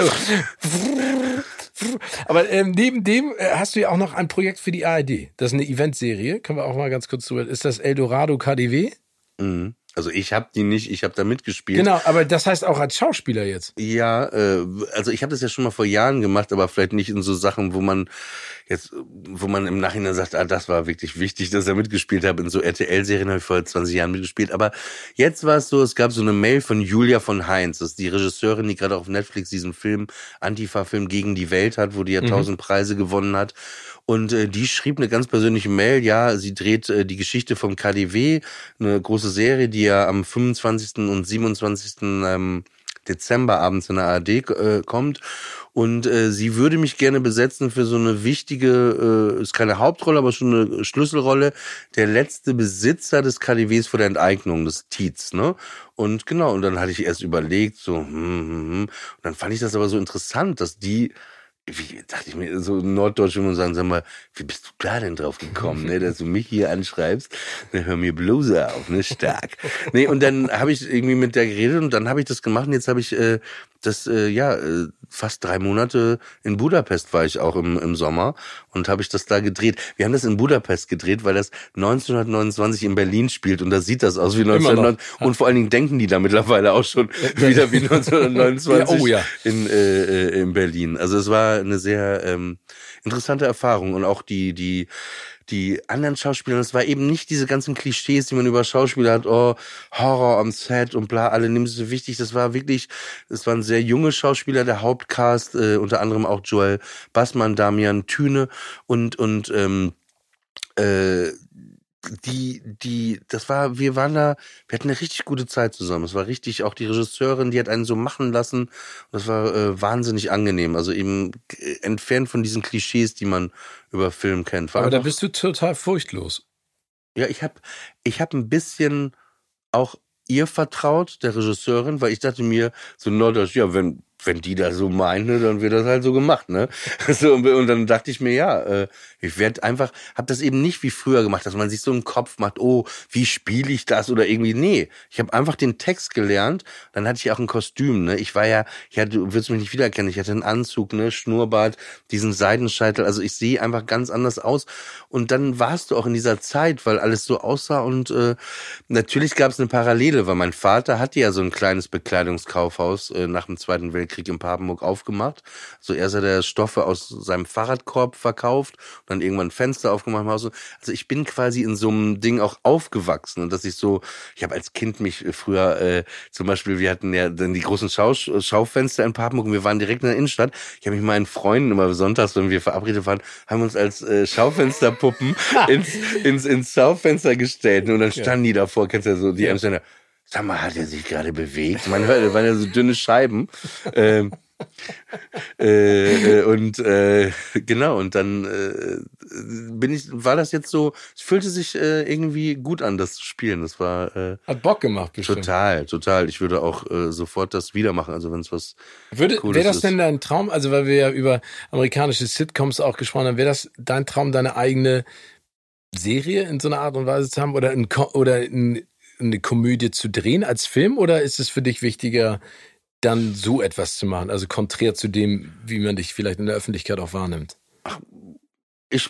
Aber ähm, neben dem äh, hast du ja auch noch ein Projekt für die ARD. Das ist eine Eventserie. Können wir auch mal ganz kurz drüber. Ist das Eldorado KDW? Mhm. Also ich habe die nicht, ich habe da mitgespielt. Genau, aber das heißt auch als Schauspieler jetzt. Ja, äh, also ich habe das ja schon mal vor Jahren gemacht, aber vielleicht nicht in so Sachen, wo man jetzt, wo man im Nachhinein sagt, ah, das war wirklich wichtig, dass er mitgespielt hat. In so RTL-Serien habe ich vor 20 Jahren mitgespielt. Aber jetzt war es so, es gab so eine Mail von Julia von Heinz, das ist die Regisseurin, die gerade auf Netflix diesen Film, Antifa-Film gegen die Welt hat, wo die ja tausend Preise gewonnen hat. Und äh, die schrieb eine ganz persönliche Mail, ja, sie dreht äh, die Geschichte vom KDW, eine große Serie, die ja am 25. und 27. Ähm, Dezember abends in der ARD äh, kommt. Und äh, sie würde mich gerne besetzen für so eine wichtige, äh, ist keine Hauptrolle, aber schon eine Schlüsselrolle, der letzte Besitzer des KDWs vor der Enteignung, des Tietz, ne? Und genau, und dann hatte ich erst überlegt, so, hm, hm, hm. Und dann fand ich das aber so interessant, dass die wie dachte ich mir, so norddeutsch würde man sagen, sag mal, wie bist du da denn drauf gekommen, ne, dass du mich hier anschreibst? Ne, hör mir Bluse auf, ne, stark. *laughs* nee, und dann habe ich irgendwie mit der geredet und dann habe ich das gemacht und jetzt habe ich äh, das, äh, ja, äh, fast drei Monate in Budapest war ich auch im, im Sommer und habe ich das da gedreht. Wir haben das in Budapest gedreht, weil das 1929 in Berlin spielt und da sieht das aus wie noch. 1929 und vor allen Dingen denken die da mittlerweile auch schon wieder wie 1929 *laughs* Ja, oh ja. in, äh, äh, in Berlin. Also es war eine sehr ähm, interessante Erfahrung und auch die die die anderen Schauspieler, das war eben nicht diese ganzen Klischees, die man über Schauspieler hat, oh, Horror am Set und bla, alle nehmen sie so wichtig. Das war wirklich, das waren sehr junge Schauspieler, der Hauptcast, äh, unter anderem auch Joel Bassmann, Damian Thüne und, und ähm, äh, die, die, das war, wir waren da, wir hatten eine richtig gute Zeit zusammen. Es war richtig, auch die Regisseurin, die hat einen so machen lassen. Das war äh, wahnsinnig angenehm. Also eben äh, entfernt von diesen Klischees, die man über Film kennt. War Aber da bist du total furchtlos. ja, ich habe ich hab ein bisschen auch ihr vertraut, der Regisseurin, weil ich dachte mir, so norddeutsch, ja, wenn, wenn die das so meint, ne, dann wird das halt so gemacht, ne? *laughs* So, und und dann dachte ich mir, ja, äh, ich werde einfach, habe das eben nicht wie früher gemacht, dass man sich so im Kopf macht, oh, wie spiele ich das oder irgendwie, nee. Ich habe einfach den Text gelernt, dann hatte ich auch ein Kostüm, ne? Ich war ja, ja, du wirst mich nicht wiedererkennen, ich hatte einen Anzug, ne, Schnurrbart, diesen Seidenscheitel, also ich sehe einfach ganz anders aus. Und dann warst du auch in dieser Zeit, weil alles so aussah und äh, natürlich gab es eine Parallele, weil mein Vater hatte ja so ein kleines Bekleidungskaufhaus äh, nach dem Zweiten Weltkrieg in Papenburg aufgemacht. So erst hat er Stoffe aus seinem Fahrradkorb verkauft und dann irgendwann ein Fenster aufgemacht im Haus. Also ich bin quasi in so einem Ding auch aufgewachsen und dass ich so, ich habe als Kind mich früher äh, zum Beispiel, wir hatten ja dann die großen Schau Schaufenster in Papenburg und wir waren direkt in der Innenstadt. Ich habe mich meinen Freunden immer sonntags, wenn wir verabredet waren, haben wir uns als äh, Schaufensterpuppen *laughs* ins, ins, ins Schaufenster gestellt und dann standen die davor, kennst du ja so, die Amsterdamer, Sag mal, hat er sich gerade bewegt? Man hört, das waren ja so dünne Scheiben. Ähm, äh, äh, und äh, genau, und dann äh, bin ich, war das jetzt so, es fühlte sich äh, irgendwie gut an, das zu spielen. Das war Hat Bock gemacht, bestimmt. total, total. Ich würde auch sofort das wieder machen. Also wenn es was Würde, wäre das ist. denn dein Traum? Also, weil wir ja über amerikanische Sitcoms auch gesprochen haben, wäre das dein Traum, deine eigene Serie in so einer Art und Weise zu haben oder, ein, oder ein, eine Komödie zu drehen als Film? Oder ist es für dich wichtiger, dann so etwas zu machen? Also konträr zu dem, wie man dich vielleicht in der Öffentlichkeit auch wahrnimmt. ich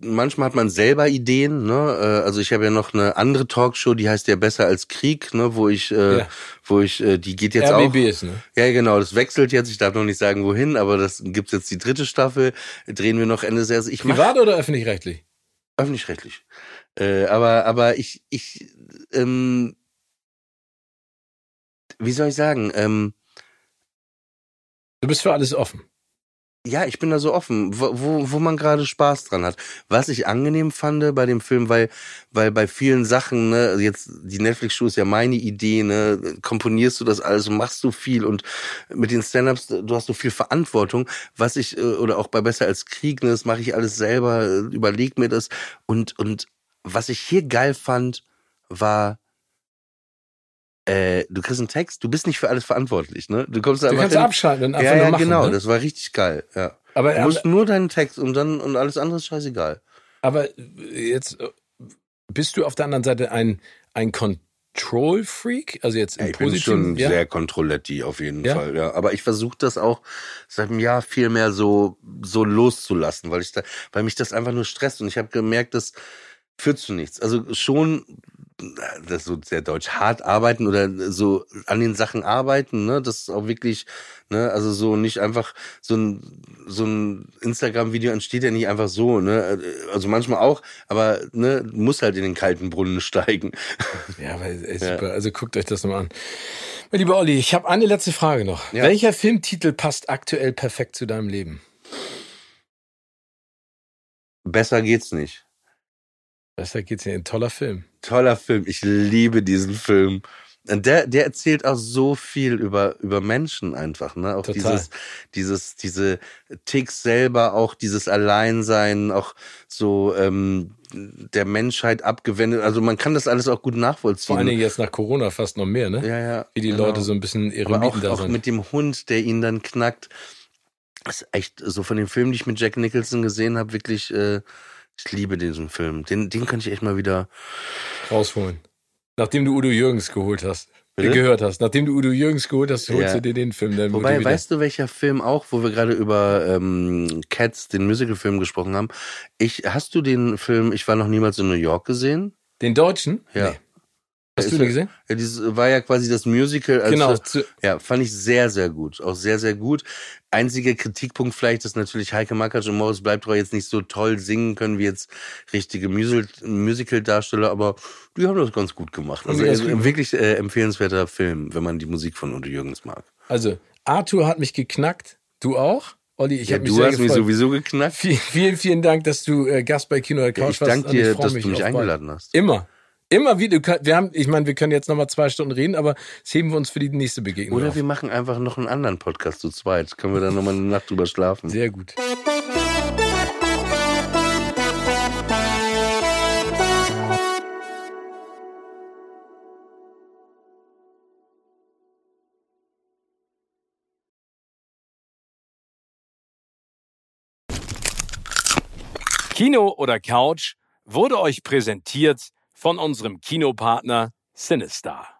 manchmal hat man selber Ideen, ne? Äh, Also ich habe ja noch eine andere Talkshow, die heißt ja besser als Krieg, ne? Wo ich, äh, Ja. wo ich, äh, die geht jetzt auch. RBB ist, ne? Ja, genau, das wechselt jetzt. Ich darf noch nicht sagen, wohin, aber das gibt's jetzt die dritte Staffel. Drehen wir noch Ende des Jahres. Ich Privat oder öffentlich-rechtlich? öffentlich-rechtlich. Äh, aber, aber ich, ich, ähm, wie soll ich sagen? Ähm, Du bist für alles offen. ja, ich bin da so offen, wo, wo, wo man gerade Spaß dran hat. Was ich angenehm fand bei dem Film, weil, weil bei vielen Sachen, ne, jetzt die Netflix-Show ist ja meine Idee, ne, komponierst du das alles und machst du viel und mit den Stand-Ups, du hast so viel Verantwortung, was ich, äh, oder auch bei Besser als Krieg, ne, das mache ich alles selber, überleg mir das und, und was ich hier geil fand, war äh, du kriegst einen Text, du bist nicht für alles verantwortlich, ne? Du kommst da Du kannst hin. abschalten und einfach ja, ja, machen. genau, ne? das war richtig geil, ja. aber, Du aber, musst nur deinen Text und dann und alles andere ist scheißegal. aber jetzt äh, bist du auf der anderen Seite ein, ein Control-Freak? Also jetzt im Ja, ich bin schon ja? sehr Controletti auf jeden Ja? Fall, ja. Aber ich versuche das auch seit einem Jahr viel mehr so so loszulassen, weil ich da, weil mich das einfach nur stresst und ich habe gemerkt, das führt zu nichts. Also schon das ist so sehr deutsch hart arbeiten oder so an den Sachen arbeiten, ne, das ist auch wirklich, ne, also so nicht einfach so ein so ein Instagram Video entsteht ja nicht einfach so, ne, also manchmal auch, aber ne, muss halt in den kalten Brunnen steigen. *laughs* Ja, aber ey, Ja. super. Also guckt euch das nochmal an. Mein lieber Olli, ich habe eine letzte Frage noch. Ja. Welcher Filmtitel passt aktuell perfekt zu deinem Leben? Besser geht's nicht. Besser geht's ja ein toller Film. toller Film. Ich liebe diesen Film. Und der, der erzählt auch so viel über, über Menschen einfach, ne? Auch Total. dieses, dieses, diese Ticks selber, auch dieses Alleinsein, auch so, ähm, der Menschheit abgewendet. Also man kann das alles auch gut nachvollziehen. Vor allen Dingen jetzt nach Corona fast noch mehr, ne? ja, ja. Wie die genau. Leute so ein bisschen Aber Eremiten auch, da auch sind. mit dem Hund, der ihn dann knackt. Das ist echt so von den Filmen, die ich mit Jack Nicholson gesehen habe, wirklich, äh, ich liebe diesen Film. Den, den könnte ich echt mal wieder. rausholen. Nachdem du Udo Jürgens geholt hast. Bitte? Gehört hast. Nachdem du Udo Jürgens geholt hast, holst Ja. du dir den Film. Dann Wobei, wieder. weißt du, welcher Film auch, wo wir gerade über ähm, Cats, den Musicalfilm gesprochen haben? Ich, hast du den Film Ich war noch niemals in New York gesehen? Den Deutschen? Ja. Nee. Hast du ja- den gesehen? Ja, dieses war ja quasi das Musical. Als genau. das- Ja, fand ich sehr, sehr gut. Auch sehr, sehr gut. Einziger Kritikpunkt vielleicht ist natürlich Heike Makatsch und Morris Bleibtreu jetzt nicht so toll singen können wie jetzt richtige Musical- Musical-Darsteller, aber die haben das ganz gut gemacht. Also die gemacht? wirklich äh, empfehlenswerter Film, wenn man die Musik von Udo Jürgens mag. also, Arthur hat mich geknackt. Du auch? Olli, ich ja, habe mich du hast mich gefreut. sowieso geknackt. Vielen, vielen, vielen Dank, dass du äh, Gast bei Kino oder Couch ich warst. danke und dir, dass mich du mich eingeladen hast. Immer. Immer wieder. Wir haben, ich meine, wir können jetzt nochmal zwei Stunden reden, aber das heben wir uns für die nächste Begegnung Oder auf. wir machen einfach noch einen anderen Podcast zu zweit. Können wir dann nochmal eine Nacht drüber schlafen. Sehr gut. Kino oder Couch wurde euch präsentiert von unserem Kinopartner Sinistar.